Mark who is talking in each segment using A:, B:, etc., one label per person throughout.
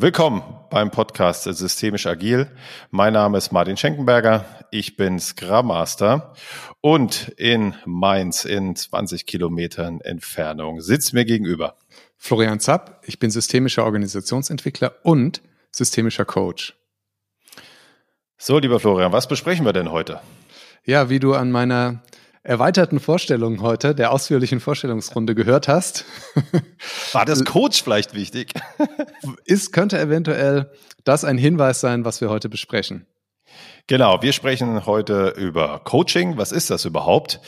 A: Willkommen beim Podcast Systemisch Agil. Mein Name ist Martin Schenkenberger. Ich bin Scrum Master und in Mainz in 20 Kilometern Entfernung sitzt mir gegenüber.
B: Florian Zapp. Ich bin systemischer Organisationsentwickler und systemischer Coach.
A: So, lieber Florian, was besprechen wir denn heute?
B: Ja, wie du an meiner erweiterten Vorstellung heute, der ausführlichen Vorstellungsrunde gehört hast.
A: War das Coach vielleicht wichtig?
B: Ist, könnte eventuell das ein Hinweis sein, was wir heute besprechen.
A: Genau, wir sprechen heute über Coaching. Was ist das überhaupt?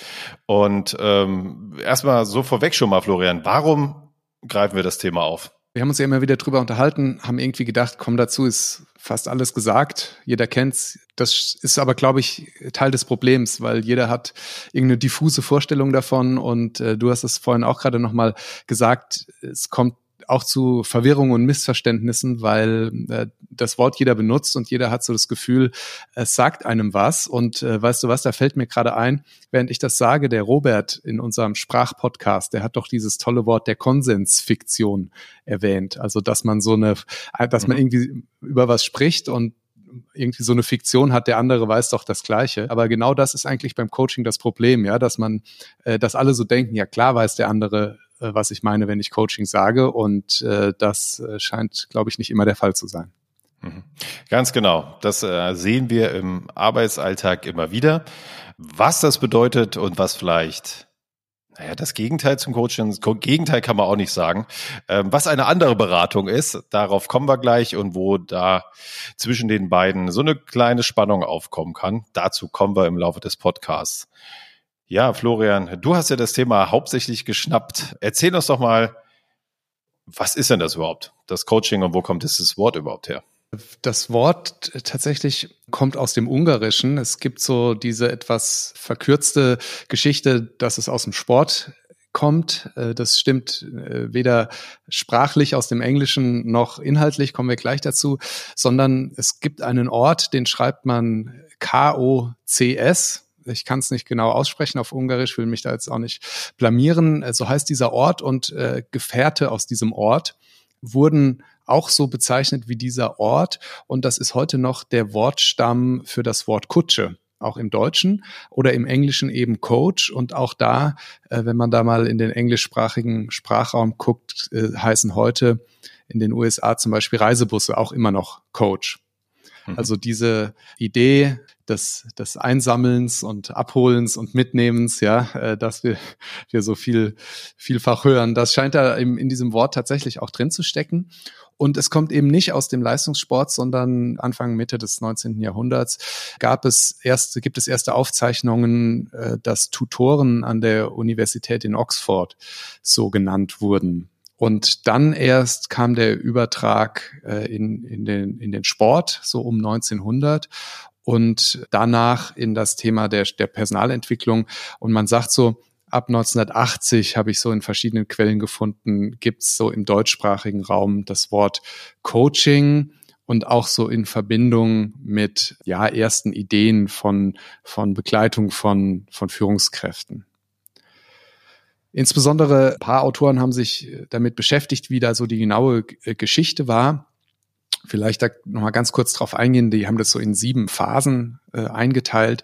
A: Und ähm, erstmal so vorweg schon mal, Florian, warum greifen wir das Thema auf?
B: Wir haben uns ja immer wieder drüber unterhalten, haben irgendwie gedacht, komm dazu, ist fast alles gesagt. Jeder kennt's. Das ist aber, glaube ich, Teil des Problems, weil jeder hat irgendeine diffuse Vorstellung davon. Und äh, du hast es vorhin auch gerade nochmal gesagt, es kommt auch zu Verwirrung und Missverständnissen, weil äh, das Wort jeder benutzt und jeder hat so das Gefühl, es sagt einem was. Und äh, weißt du was, da fällt mir gerade ein, während ich das sage, der Robert in unserem Sprachpodcast, der hat doch dieses tolle Wort der Konsensfiktion erwähnt. Also, dass man so eine, dass man mhm. irgendwie über was spricht und irgendwie so eine Fiktion hat, der andere weiß doch das Gleiche. Aber genau das ist eigentlich beim Coaching das Problem, ja, dass man, äh, dass alle so denken, ja klar weiß der andere äh, was ich meine, wenn ich Coaching sage. Und äh, das äh, scheint, glaube ich, nicht immer der Fall zu sein.
A: Mhm. Ganz genau. Das äh, sehen wir im Arbeitsalltag immer wieder. Was das bedeutet und was vielleicht naja, das Gegenteil zum Coaching, Gegenteil kann man auch nicht sagen. Ähm, was eine andere Beratung ist, darauf kommen wir gleich und wo da zwischen den beiden so eine kleine Spannung aufkommen kann. Dazu kommen wir im Laufe des Podcasts. Ja, Florian, du hast ja das Thema hauptsächlich geschnappt. Erzähl uns doch mal, was ist denn das überhaupt, das Coaching und wo kommt dieses Wort überhaupt her?
B: Das Wort tatsächlich kommt aus dem Ungarischen. Es gibt so diese etwas verkürzte Geschichte, dass es aus dem Sport kommt. Äh, das stimmt äh, weder sprachlich aus dem Englischen noch inhaltlich, kommen wir gleich dazu, sondern es gibt einen Ort, den schreibt man K-O-C-S, ich kann es nicht genau aussprechen auf Ungarisch, will mich da jetzt auch nicht blamieren. Äh, so heißt dieser Ort und äh, Gefährte aus diesem Ort wurden auch so bezeichnet wie dieser Ort. Und das ist heute noch der Wortstamm für das Wort Kutsche auch im Deutschen oder im Englischen eben Coach. Und auch da, äh, wenn man da mal in den englischsprachigen Sprachraum guckt, äh, heißen heute in den USA zum Beispiel Reisebusse auch immer noch Coach. Mhm. Also diese Idee des, des Einsammelns und Abholens und Mitnehmens, ja, äh, dass wir, wir so viel, vielfach hören, das scheint da in, in diesem Wort tatsächlich auch drin zu stecken. Und es kommt eben nicht aus dem Leistungssport, sondern Anfang, Mitte des 19. Jahrhunderts gab es erste, gibt es erste Aufzeichnungen, äh, dass Tutoren an der Universität in Oxford so genannt wurden. Und dann erst kam der Übertrag äh, in, in, den, in den Sport, so um 1900 und danach in das Thema der, der Personalentwicklung. Und man sagt so, ab 1980 habe ich so in verschiedenen Quellen gefunden, gibt's so im deutschsprachigen Raum das Wort Coaching und auch so in Verbindung mit ja ersten Ideen von von Begleitung von von Führungskräften. Insbesondere ein paar Autoren haben sich damit beschäftigt, wie da so die genaue Geschichte war. Vielleicht da nochmal ganz kurz drauf eingehen. Die haben das so in sieben Phasen äh, eingeteilt.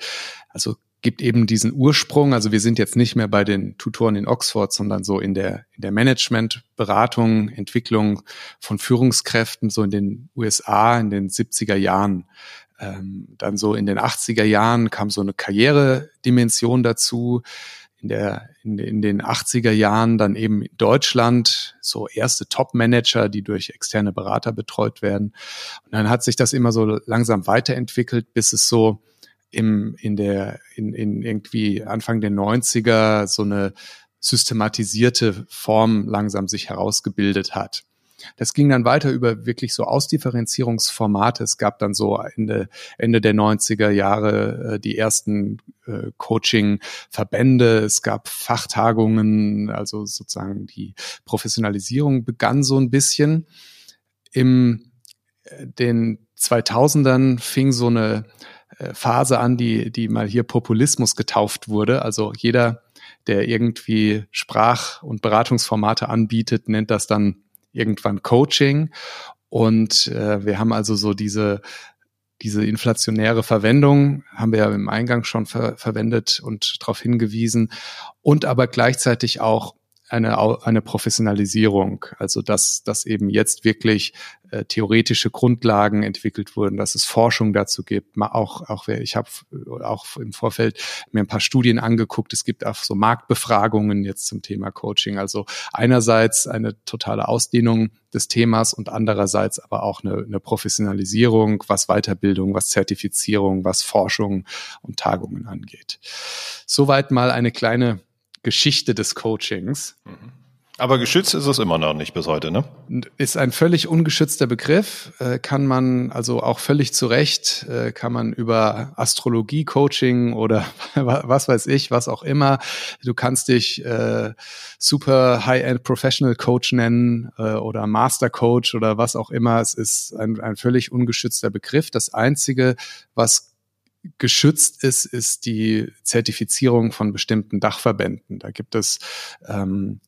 B: Also gibt eben diesen Ursprung. Also wir sind jetzt nicht mehr bei den Tutoren in Oxford, sondern so in der, in der Managementberatung, Entwicklung von Führungskräften, so in den USA in den 70er Jahren. Ähm, dann so in den 80er Jahren kam so eine Karrieredimension dazu in, der, in, in den 80er Jahren dann eben in Deutschland so erste Top-Manager, die durch externe Berater betreut werden. Und dann hat sich das immer so langsam weiterentwickelt, bis es so im, in der, in, in irgendwie Anfang der 90er so eine systematisierte Form langsam sich herausgebildet hat. Das ging dann weiter über wirklich so Ausdifferenzierungsformate. Es gab dann so Ende, Ende der 90er Jahre äh, die ersten äh, Coaching-Verbände. Es gab Fachtagungen, also sozusagen die Professionalisierung begann so ein bisschen. Im äh, den 2000ern fing so eine äh, Phase an, die, die mal hier Populismus getauft wurde. Also jeder, der irgendwie Sprach- und Beratungsformate anbietet, nennt das dann irgendwann Coaching. Und äh, wir haben also so diese diese inflationäre Verwendung haben wir ja im Eingang schon ver verwendet und darauf hingewiesen und aber gleichzeitig auch eine, eine Professionalisierung, also dass, dass eben jetzt wirklich äh, theoretische Grundlagen entwickelt wurden, dass es Forschung dazu gibt. Auch, auch ich habe auch im Vorfeld mir ein paar Studien angeguckt. Es gibt auch so Marktbefragungen jetzt zum Thema Coaching. Also einerseits eine totale Ausdehnung des Themas und andererseits aber auch eine, eine Professionalisierung, was Weiterbildung, was Zertifizierung, was Forschung und Tagungen angeht. Soweit mal eine kleine Geschichte des Coachings.
A: Mhm. Aber geschützt ist es immer noch nicht bis heute, ne?
B: Ist ein völlig ungeschützter Begriff, äh, kann man also auch völlig zu Recht, äh, kann man über Astrologie-Coaching oder was weiß ich, was auch immer. Du kannst dich äh, super High-End Professional Coach nennen äh, oder Master Coach oder was auch immer. Es ist ein, ein völlig ungeschützter Begriff. Das Einzige, was geschützt ist, ist die Zertifizierung von bestimmten Dachverbänden. Da gibt es ähm,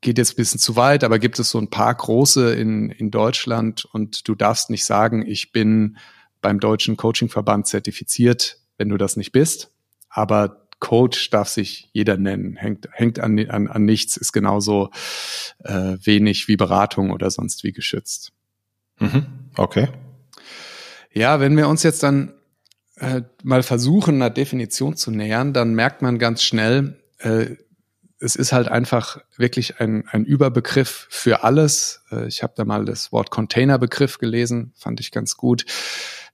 B: geht jetzt ein bisschen zu weit, aber gibt es so ein paar große in, in Deutschland und du darfst nicht sagen, ich bin beim Deutschen Coachingverband zertifiziert, wenn du das nicht bist. Aber Coach darf sich jeder nennen, hängt, hängt an, an, an nichts, ist genauso äh, wenig wie Beratung oder sonst wie geschützt.
A: Mhm. Okay.
B: Ja, wenn wir uns jetzt dann äh, mal versuchen, einer Definition zu nähern, dann merkt man ganz schnell, äh, es ist halt einfach wirklich ein, ein Überbegriff für alles. Äh, ich habe da mal das Wort Containerbegriff gelesen, fand ich ganz gut.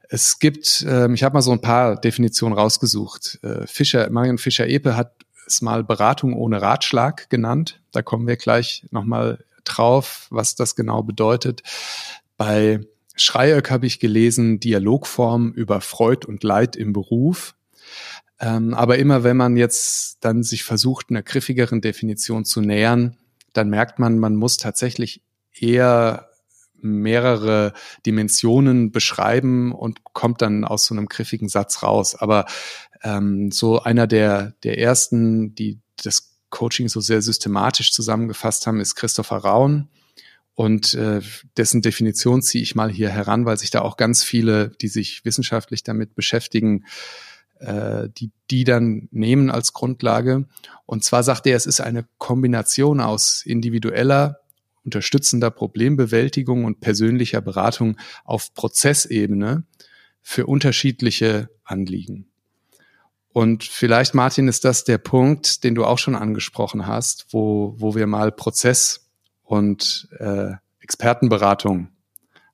B: Es gibt, äh, ich habe mal so ein paar Definitionen rausgesucht. Äh, Fischer, Marion Fischer-Epe hat es mal Beratung ohne Ratschlag genannt. Da kommen wir gleich nochmal drauf, was das genau bedeutet. Bei Schreieck habe ich gelesen, Dialogform über Freud und Leid im Beruf. Ähm, aber immer wenn man jetzt dann sich versucht, einer griffigeren Definition zu nähern, dann merkt man, man muss tatsächlich eher mehrere Dimensionen beschreiben und kommt dann aus so einem griffigen Satz raus. Aber ähm, so einer der, der ersten, die das Coaching so sehr systematisch zusammengefasst haben, ist Christopher Raun. Und äh, dessen Definition ziehe ich mal hier heran, weil sich da auch ganz viele, die sich wissenschaftlich damit beschäftigen, äh, die die dann nehmen als Grundlage. Und zwar sagt er, es ist eine Kombination aus individueller, unterstützender Problembewältigung und persönlicher Beratung auf Prozessebene für unterschiedliche Anliegen. Und vielleicht, Martin, ist das der Punkt, den du auch schon angesprochen hast, wo, wo wir mal Prozess und äh, Expertenberatung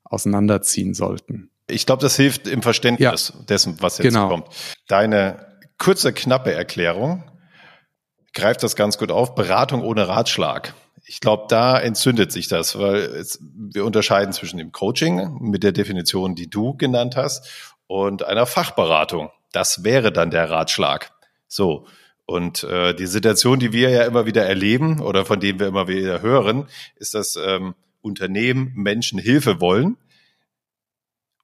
B: auseinanderziehen sollten.
A: Ich glaube, das hilft im Verständnis ja, dessen, was jetzt genau. kommt. Deine kurze, knappe Erklärung greift das ganz gut auf. Beratung ohne Ratschlag. Ich glaube, da entzündet sich das, weil es, wir unterscheiden zwischen dem Coaching mit der Definition, die du genannt hast, und einer Fachberatung. Das wäre dann der Ratschlag. So. Und äh, die Situation, die wir ja immer wieder erleben oder von denen wir immer wieder hören, ist, dass ähm, Unternehmen Menschen Hilfe wollen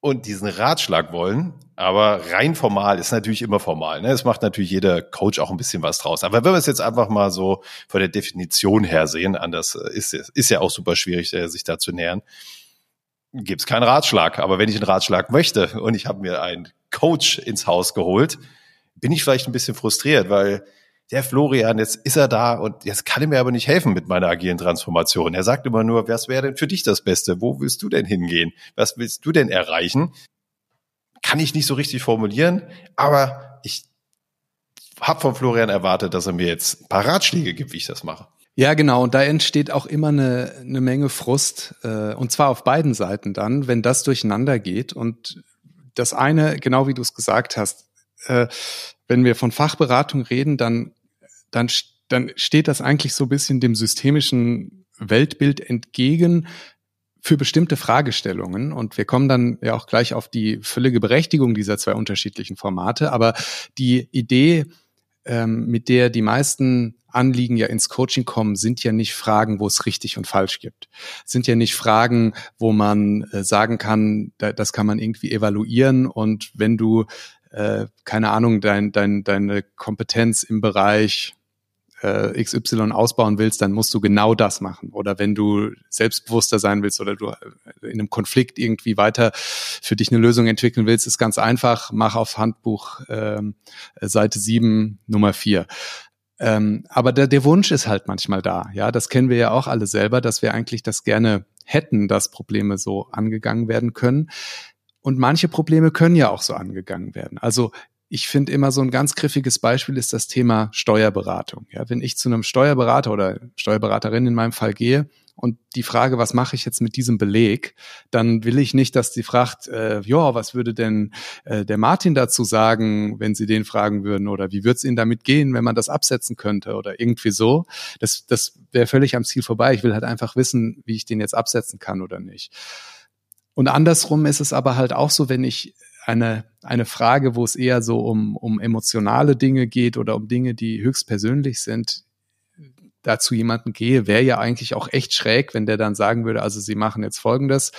A: und diesen Ratschlag wollen, aber rein formal ist natürlich immer formal. Ne? Es macht natürlich jeder Coach auch ein bisschen was draus. Aber wenn wir es jetzt einfach mal so von der Definition her sehen, anders ist es ist ja auch super schwierig, äh, sich da zu nähern, gibt es keinen Ratschlag. Aber wenn ich einen Ratschlag möchte und ich habe mir einen Coach ins Haus geholt, bin ich vielleicht ein bisschen frustriert, weil der Florian, jetzt ist er da und jetzt kann er mir aber nicht helfen mit meiner agilen Transformation. Er sagt immer nur, was wäre denn für dich das Beste? Wo willst du denn hingehen? Was willst du denn erreichen? Kann ich nicht so richtig formulieren, aber ich habe von Florian erwartet, dass er mir jetzt ein paar Ratschläge gibt, wie ich das mache.
B: Ja, genau. Und da entsteht auch immer eine, eine Menge Frust. Äh, und zwar auf beiden Seiten dann, wenn das durcheinander geht. Und das eine, genau wie du es gesagt hast, äh, wenn wir von Fachberatung reden, dann dann, dann steht das eigentlich so ein bisschen dem systemischen Weltbild entgegen für bestimmte Fragestellungen. Und wir kommen dann ja auch gleich auf die völlige Berechtigung dieser zwei unterschiedlichen Formate. Aber die Idee, ähm, mit der die meisten Anliegen ja ins Coaching kommen, sind ja nicht Fragen, wo es richtig und falsch gibt. Sind ja nicht Fragen, wo man äh, sagen kann, da, das kann man irgendwie evaluieren und wenn du äh, keine Ahnung, dein, dein, deine Kompetenz im Bereich äh, XY ausbauen willst, dann musst du genau das machen. Oder wenn du selbstbewusster sein willst oder du äh, in einem Konflikt irgendwie weiter für dich eine Lösung entwickeln willst, ist ganz einfach, mach auf Handbuch ähm, Seite 7 Nummer 4. Ähm, aber der, der Wunsch ist halt manchmal da. Ja, das kennen wir ja auch alle selber, dass wir eigentlich das gerne hätten, dass Probleme so angegangen werden können. Und manche Probleme können ja auch so angegangen werden. Also ich finde immer so ein ganz griffiges Beispiel ist das Thema Steuerberatung. Ja, wenn ich zu einem Steuerberater oder Steuerberaterin in meinem Fall gehe und die Frage, was mache ich jetzt mit diesem Beleg, dann will ich nicht, dass die fragt, äh, ja, was würde denn äh, der Martin dazu sagen, wenn Sie den fragen würden oder wie würde es Ihnen damit gehen, wenn man das absetzen könnte oder irgendwie so. Das, das wäre völlig am Ziel vorbei. Ich will halt einfach wissen, wie ich den jetzt absetzen kann oder nicht. Und andersrum ist es aber halt auch so, wenn ich eine, eine Frage, wo es eher so um, um emotionale Dinge geht oder um Dinge, die höchst persönlich sind, dazu jemanden gehe, wäre ja eigentlich auch echt schräg, wenn der dann sagen würde, also Sie machen jetzt Folgendes.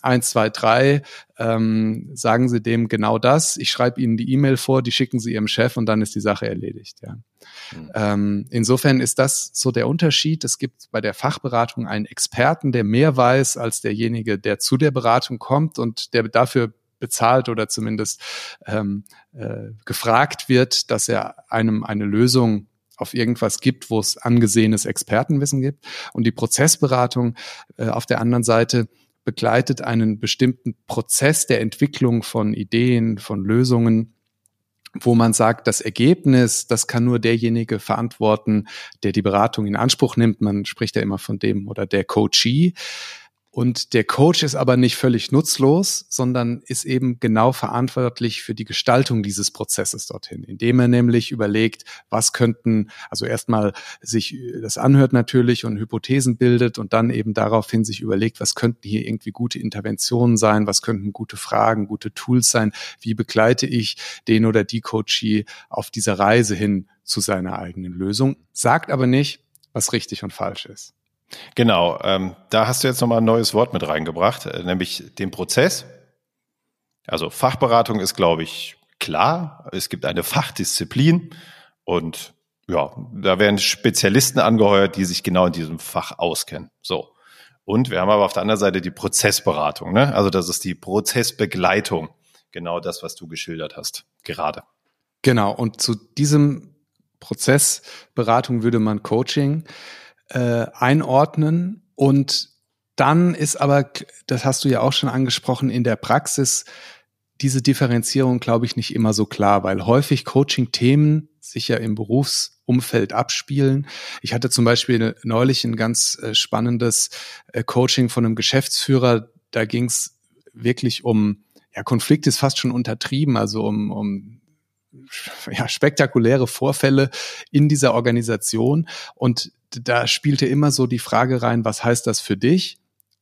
B: Eins, zwei, drei, ähm, sagen Sie dem genau das. Ich schreibe Ihnen die E-Mail vor, die schicken Sie Ihrem Chef und dann ist die Sache erledigt. Ja. Mhm. Ähm, insofern ist das so der Unterschied. Es gibt bei der Fachberatung einen Experten, der mehr weiß als derjenige, der zu der Beratung kommt und der dafür bezahlt oder zumindest ähm, äh, gefragt wird, dass er einem eine Lösung auf irgendwas gibt, wo es angesehenes Expertenwissen gibt. Und die Prozessberatung äh, auf der anderen Seite begleitet einen bestimmten Prozess der Entwicklung von Ideen, von Lösungen, wo man sagt, das Ergebnis, das kann nur derjenige verantworten, der die Beratung in Anspruch nimmt. Man spricht ja immer von dem oder der Coachee. Und der Coach ist aber nicht völlig nutzlos, sondern ist eben genau verantwortlich für die Gestaltung dieses Prozesses dorthin, indem er nämlich überlegt, was könnten, also erstmal sich das anhört natürlich und Hypothesen bildet und dann eben daraufhin sich überlegt, was könnten hier irgendwie gute Interventionen sein, was könnten gute Fragen, gute Tools sein, wie begleite ich den oder die Coachie auf dieser Reise hin zu seiner eigenen Lösung, sagt aber nicht, was richtig und falsch ist.
A: Genau, ähm, da hast du jetzt nochmal ein neues Wort mit reingebracht, äh, nämlich den Prozess. Also Fachberatung ist, glaube ich, klar. Es gibt eine Fachdisziplin und ja, da werden Spezialisten angeheuert, die sich genau in diesem Fach auskennen. So. Und wir haben aber auf der anderen Seite die Prozessberatung, ne? Also das ist die Prozessbegleitung. Genau das, was du geschildert hast, gerade.
B: Genau. Und zu diesem Prozessberatung würde man Coaching äh, einordnen. Und dann ist aber, das hast du ja auch schon angesprochen, in der Praxis diese Differenzierung, glaube ich, nicht immer so klar, weil häufig Coaching-Themen sich ja im Berufsumfeld abspielen. Ich hatte zum Beispiel neulich ein ganz äh, spannendes äh, Coaching von einem Geschäftsführer. Da ging es wirklich um, ja, Konflikt ist fast schon untertrieben, also um, um ja, spektakuläre Vorfälle in dieser Organisation. Und da spielte immer so die Frage rein, was heißt das für dich?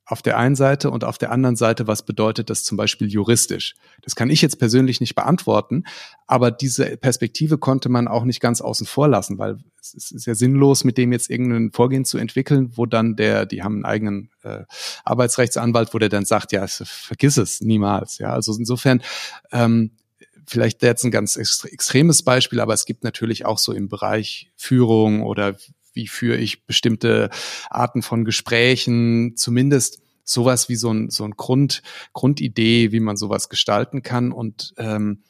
B: Auf der einen Seite und auf der anderen Seite, was bedeutet das zum Beispiel juristisch? Das kann ich jetzt persönlich nicht beantworten, aber diese Perspektive konnte man auch nicht ganz außen vor lassen, weil es ist ja sinnlos, mit dem jetzt irgendein Vorgehen zu entwickeln, wo dann der, die haben einen eigenen äh, Arbeitsrechtsanwalt, wo der dann sagt, ja, vergiss es niemals. Ja, also insofern ähm, vielleicht jetzt ein ganz extremes Beispiel, aber es gibt natürlich auch so im Bereich Führung oder wie führe ich bestimmte Arten von Gesprächen, zumindest sowas wie so ein, so ein Grund, Grundidee, wie man sowas gestalten kann. Und ähm,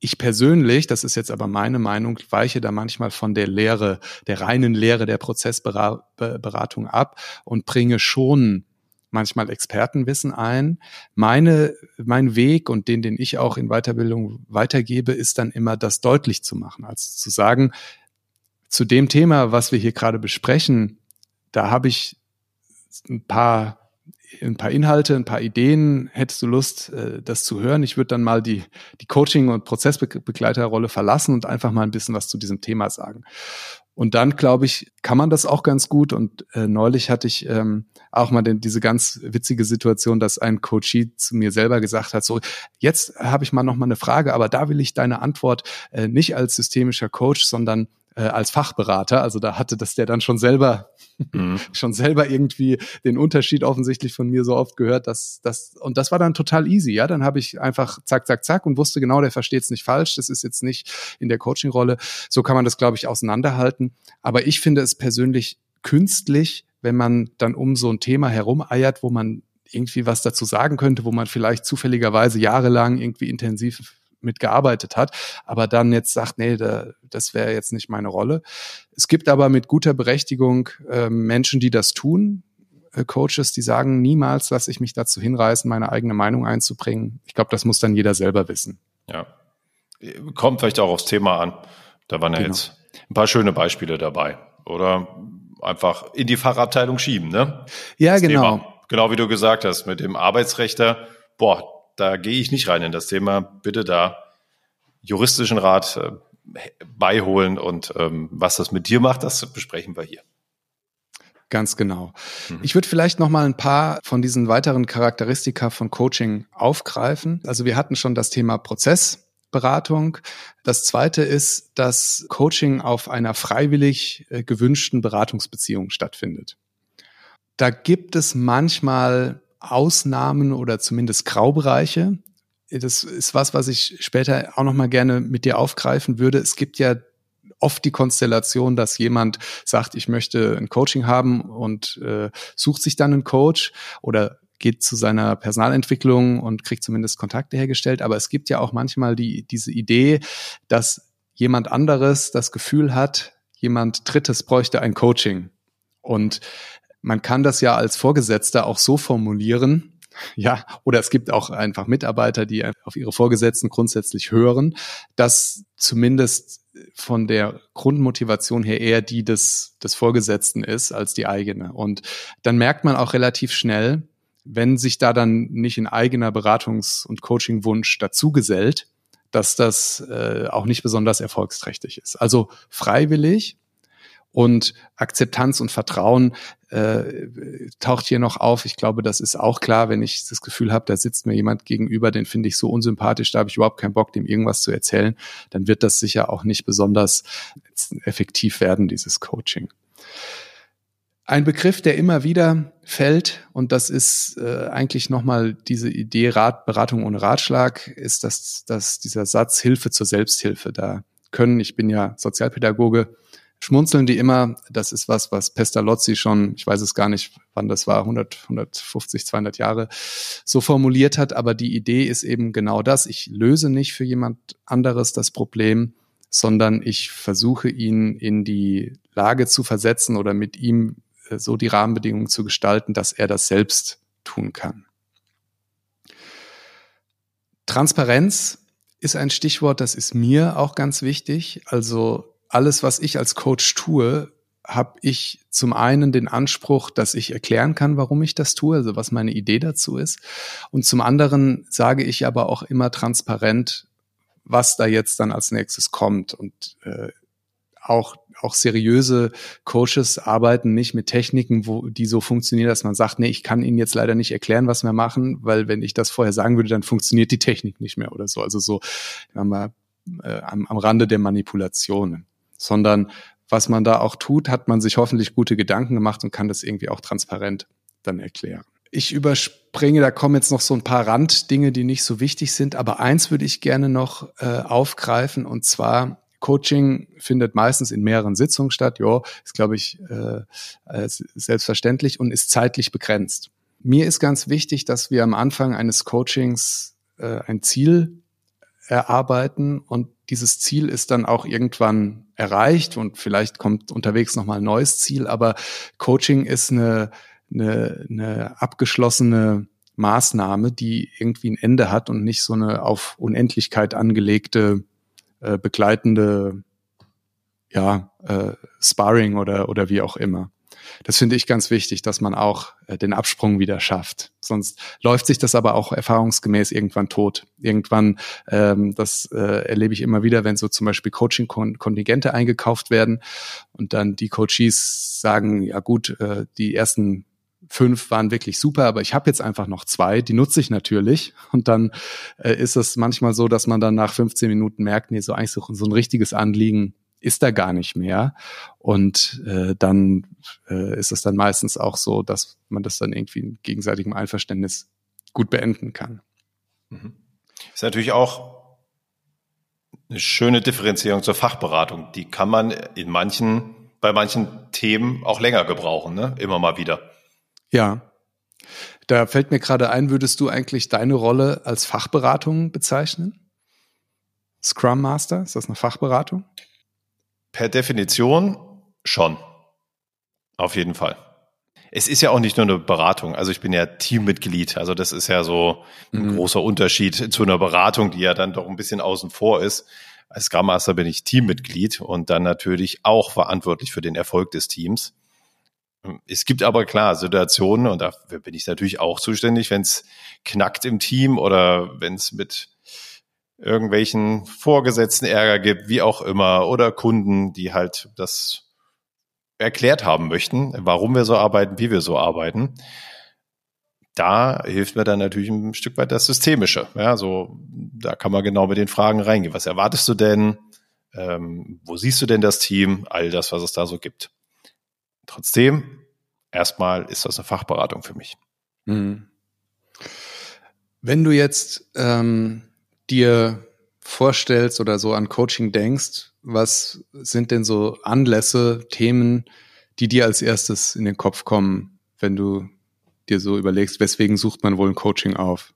B: ich persönlich, das ist jetzt aber meine Meinung, weiche da manchmal von der Lehre, der reinen Lehre der Prozessberatung ab und bringe schon manchmal Expertenwissen ein. Meine, mein Weg und den, den ich auch in Weiterbildung weitergebe, ist dann immer das deutlich zu machen, also zu sagen, zu dem Thema, was wir hier gerade besprechen, da habe ich ein paar ein paar Inhalte, ein paar Ideen. Hättest du Lust, äh, das zu hören? Ich würde dann mal die, die Coaching- und Prozessbegleiterrolle verlassen und einfach mal ein bisschen was zu diesem Thema sagen. Und dann, glaube ich, kann man das auch ganz gut. Und äh, neulich hatte ich ähm, auch mal den, diese ganz witzige Situation, dass ein Coachie zu mir selber gesagt hat, so, jetzt habe ich mal noch mal eine Frage, aber da will ich deine Antwort äh, nicht als systemischer Coach, sondern äh, als Fachberater. Also da hatte das der dann schon selber, mhm. schon selber irgendwie den Unterschied offensichtlich von mir so oft gehört, dass das und das war dann total easy. Ja, dann habe ich einfach zack, zack, zack und wusste genau, der versteht es nicht falsch. Das ist jetzt nicht in der Coaching-Rolle. So kann man das, glaube ich, auseinanderhalten. Aber ich finde es persönlich künstlich, wenn man dann um so ein Thema herumeiert, wo man irgendwie was dazu sagen könnte, wo man vielleicht zufälligerweise jahrelang irgendwie intensiv mitgearbeitet hat, aber dann jetzt sagt, nee, da, das wäre jetzt nicht meine Rolle. Es gibt aber mit guter Berechtigung äh, Menschen, die das tun, äh, Coaches, die sagen, niemals lasse ich mich dazu hinreißen, meine eigene Meinung einzubringen. Ich glaube, das muss dann jeder selber wissen.
A: Ja. Kommt vielleicht auch aufs Thema an. Da waren ja genau. jetzt ein paar schöne Beispiele dabei. Oder einfach in die Fachabteilung schieben, ne?
B: Ja, das genau.
A: Thema. Genau wie du gesagt hast, mit dem Arbeitsrechter, boah, da gehe ich nicht rein in das Thema. Bitte da juristischen Rat äh, beiholen und ähm, was das mit dir macht, das besprechen wir hier.
B: Ganz genau. Mhm. Ich würde vielleicht noch mal ein paar von diesen weiteren Charakteristika von Coaching aufgreifen. Also wir hatten schon das Thema Prozessberatung. Das zweite ist, dass Coaching auf einer freiwillig äh, gewünschten Beratungsbeziehung stattfindet. Da gibt es manchmal Ausnahmen oder zumindest Graubereiche. Das ist was, was ich später auch noch mal gerne mit dir aufgreifen würde. Es gibt ja oft die Konstellation, dass jemand sagt, ich möchte ein Coaching haben und äh, sucht sich dann einen Coach oder geht zu seiner Personalentwicklung und kriegt zumindest Kontakte hergestellt. Aber es gibt ja auch manchmal die, diese Idee, dass jemand anderes das Gefühl hat, jemand Drittes bräuchte ein Coaching. Und man kann das ja als Vorgesetzter auch so formulieren, ja, oder es gibt auch einfach Mitarbeiter, die auf ihre Vorgesetzten grundsätzlich hören, dass zumindest von der Grundmotivation her eher die des, des Vorgesetzten ist als die eigene. Und dann merkt man auch relativ schnell, wenn sich da dann nicht ein eigener Beratungs- und Coachingwunsch dazu gesellt, dass das äh, auch nicht besonders erfolgsträchtig ist. Also freiwillig und Akzeptanz und Vertrauen äh, taucht hier noch auf. Ich glaube, das ist auch klar, wenn ich das Gefühl habe, da sitzt mir jemand gegenüber, den finde ich so unsympathisch, da habe ich überhaupt keinen Bock, dem irgendwas zu erzählen, dann wird das sicher auch nicht besonders effektiv werden, dieses Coaching. Ein Begriff, der immer wieder fällt, und das ist äh, eigentlich nochmal diese Idee Rat, Beratung ohne Ratschlag, ist das, dass dieser Satz Hilfe zur Selbsthilfe. Da können, ich bin ja Sozialpädagoge, schmunzeln die immer. Das ist was, was Pestalozzi schon, ich weiß es gar nicht, wann das war, 100, 150, 200 Jahre so formuliert hat. Aber die Idee ist eben genau das. Ich löse nicht für jemand anderes das Problem, sondern ich versuche ihn in die Lage zu versetzen oder mit ihm äh, so die Rahmenbedingungen zu gestalten, dass er das selbst tun kann. Transparenz ist ein Stichwort, das ist mir auch ganz wichtig. Also alles, was ich als Coach tue, habe ich zum einen den Anspruch, dass ich erklären kann, warum ich das tue, also was meine Idee dazu ist. Und zum anderen sage ich aber auch immer transparent, was da jetzt dann als nächstes kommt. Und äh, auch, auch seriöse Coaches arbeiten nicht mit Techniken, wo die so funktionieren, dass man sagt, nee, ich kann Ihnen jetzt leider nicht erklären, was wir machen, weil wenn ich das vorher sagen würde, dann funktioniert die Technik nicht mehr oder so. Also so, sagen wir äh, am, am Rande der Manipulationen sondern was man da auch tut, hat man sich hoffentlich gute Gedanken gemacht und kann das irgendwie auch transparent dann erklären. Ich überspringe, da kommen jetzt noch so ein paar Randdinge, die nicht so wichtig sind, aber eins würde ich gerne noch äh, aufgreifen und zwar Coaching findet meistens in mehreren Sitzungen statt. Ja, ist glaube ich äh, äh selbstverständlich und ist zeitlich begrenzt. Mir ist ganz wichtig, dass wir am Anfang eines Coachings äh, ein Ziel erarbeiten und dieses Ziel ist dann auch irgendwann erreicht und vielleicht kommt unterwegs nochmal ein neues Ziel, aber Coaching ist eine, eine, eine abgeschlossene Maßnahme, die irgendwie ein Ende hat und nicht so eine auf Unendlichkeit angelegte äh, begleitende ja, äh, Sparring oder, oder wie auch immer. Das finde ich ganz wichtig, dass man auch äh, den Absprung wieder schafft. Sonst läuft sich das aber auch erfahrungsgemäß irgendwann tot. Irgendwann, ähm, das äh, erlebe ich immer wieder, wenn so zum Beispiel Coaching-Kontingente eingekauft werden und dann die Coaches sagen, ja gut, äh, die ersten fünf waren wirklich super, aber ich habe jetzt einfach noch zwei, die nutze ich natürlich. Und dann äh, ist es manchmal so, dass man dann nach 15 Minuten merkt, nee, so eigentlich so, so ein richtiges Anliegen ist da gar nicht mehr. Und äh, dann äh, ist es dann meistens auch so, dass man das dann irgendwie in gegenseitigem Einverständnis gut beenden kann.
A: Mhm. Ist natürlich auch eine schöne Differenzierung zur Fachberatung. Die kann man in manchen, bei manchen Themen auch länger gebrauchen, ne? Immer mal wieder.
B: Ja. Da fällt mir gerade ein, würdest du eigentlich deine Rolle als Fachberatung bezeichnen? Scrum Master, ist das eine Fachberatung?
A: Per Definition schon. Auf jeden Fall. Es ist ja auch nicht nur eine Beratung. Also ich bin ja Teammitglied. Also das ist ja so ein mhm. großer Unterschied zu einer Beratung, die ja dann doch ein bisschen außen vor ist. Als Scrum Master bin ich Teammitglied und dann natürlich auch verantwortlich für den Erfolg des Teams. Es gibt aber klar Situationen, und dafür bin ich natürlich auch zuständig, wenn es knackt im Team oder wenn es mit irgendwelchen Vorgesetzten Ärger gibt, wie auch immer, oder Kunden, die halt das erklärt haben möchten, warum wir so arbeiten, wie wir so arbeiten. Da hilft mir dann natürlich ein Stück weit das Systemische. Ja, so, da kann man genau mit den Fragen reingehen. Was erwartest du denn? Ähm, wo siehst du denn das Team? All das, was es da so gibt. Trotzdem, erstmal ist das eine Fachberatung für mich. Mhm.
B: Wenn du jetzt ähm, dir vorstellst oder so an Coaching denkst, was sind denn so Anlässe, Themen, die dir als erstes in den Kopf kommen, wenn du dir so überlegst, weswegen sucht man wohl ein Coaching auf?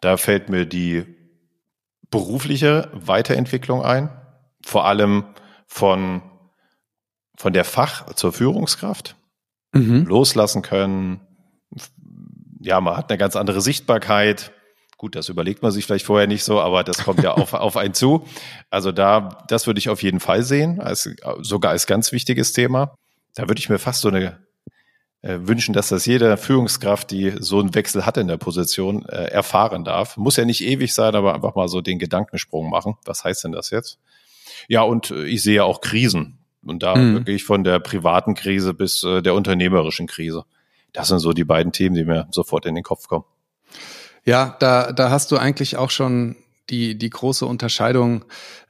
A: Da fällt mir die berufliche Weiterentwicklung ein, vor allem von, von der Fach zur Führungskraft. Mhm. Loslassen können. Ja, man hat eine ganz andere Sichtbarkeit Gut, das überlegt man sich vielleicht vorher nicht so, aber das kommt ja auf, auf einen zu. Also da, das würde ich auf jeden Fall sehen, als, sogar als ganz wichtiges Thema. Da würde ich mir fast so eine äh, wünschen, dass das jede Führungskraft, die so einen Wechsel hat in der Position, äh, erfahren darf. Muss ja nicht ewig sein, aber einfach mal so den Gedankensprung machen. Was heißt denn das jetzt? Ja, und äh, ich sehe auch Krisen. Und da mhm. wirklich von der privaten Krise bis äh, der unternehmerischen Krise. Das sind so die beiden Themen, die mir sofort in den Kopf kommen.
B: Ja, da, da hast du eigentlich auch schon die, die große Unterscheidung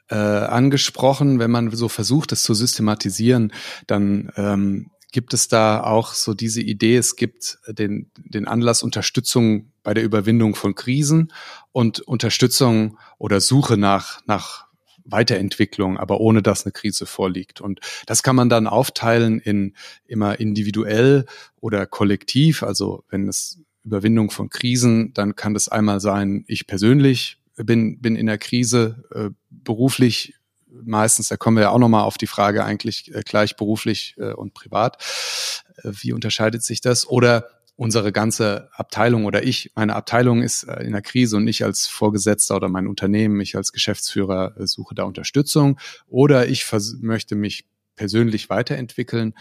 B: äh, angesprochen. Wenn man so versucht, es zu systematisieren, dann ähm, gibt es da auch so diese Idee, es gibt den, den Anlass Unterstützung bei der Überwindung von Krisen und Unterstützung oder Suche nach, nach Weiterentwicklung, aber ohne dass eine Krise vorliegt. Und das kann man dann aufteilen in immer individuell oder kollektiv. Also wenn es Überwindung von Krisen, dann kann das einmal sein, ich persönlich bin, bin in der Krise, äh, beruflich meistens, da kommen wir ja auch nochmal auf die Frage eigentlich äh, gleich beruflich äh, und privat. Äh, wie unterscheidet sich das? Oder unsere ganze Abteilung oder ich, meine Abteilung ist äh, in der Krise und ich als Vorgesetzter oder mein Unternehmen, ich als Geschäftsführer äh, suche da Unterstützung. Oder ich möchte mich persönlich weiterentwickeln.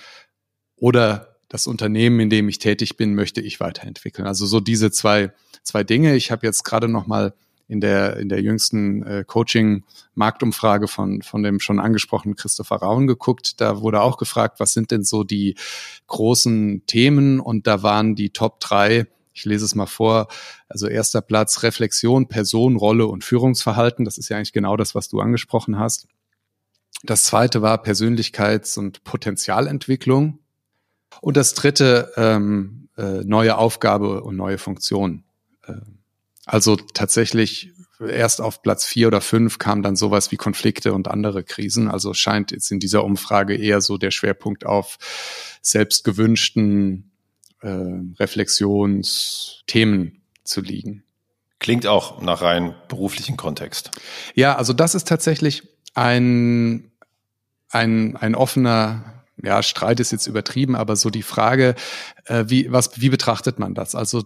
B: Oder das Unternehmen, in dem ich tätig bin, möchte ich weiterentwickeln. Also so diese zwei, zwei Dinge. Ich habe jetzt gerade noch mal in der, in der jüngsten äh, Coaching-Marktumfrage von, von dem schon angesprochenen Christopher Raun geguckt. Da wurde auch gefragt, was sind denn so die großen Themen? Und da waren die Top drei ich lese es mal vor. Also erster Platz Reflexion, Person, Rolle und Führungsverhalten. Das ist ja eigentlich genau das, was du angesprochen hast. Das zweite war Persönlichkeits- und Potenzialentwicklung. Und das dritte, ähm, äh, neue Aufgabe und neue Funktion. Äh, also tatsächlich erst auf Platz vier oder fünf kam dann sowas wie Konflikte und andere Krisen. Also scheint jetzt in dieser Umfrage eher so der Schwerpunkt auf selbstgewünschten äh, Reflexionsthemen zu liegen.
A: Klingt auch nach rein beruflichen Kontext.
B: Ja, also das ist tatsächlich ein, ein, ein offener ja, Streit ist jetzt übertrieben, aber so die Frage, äh, wie, was, wie betrachtet man das? Also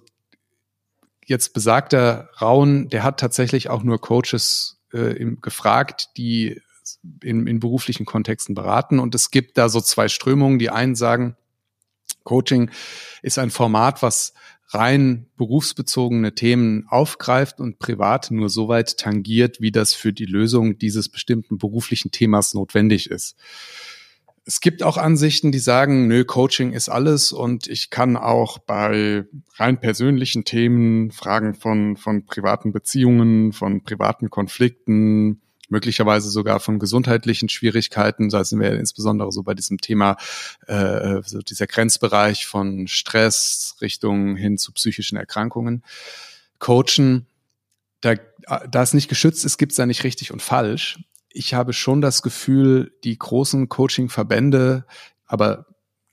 B: jetzt besagter Raun, der hat tatsächlich auch nur Coaches äh, im, gefragt, die in, in beruflichen Kontexten beraten. Und es gibt da so zwei Strömungen. Die einen sagen, Coaching ist ein Format, was rein berufsbezogene Themen aufgreift und privat nur so weit tangiert, wie das für die Lösung dieses bestimmten beruflichen Themas notwendig ist. Es gibt auch Ansichten, die sagen, nö, Coaching ist alles und ich kann auch bei rein persönlichen Themen, Fragen von, von privaten Beziehungen, von privaten Konflikten, möglicherweise sogar von gesundheitlichen Schwierigkeiten. Da sind wir insbesondere so bei diesem Thema, äh, so dieser Grenzbereich von Stress Richtung hin zu psychischen Erkrankungen. Coachen, da, da es nicht geschützt ist, gibt es da nicht richtig und falsch. Ich habe schon das Gefühl, die großen Coaching-Verbände, aber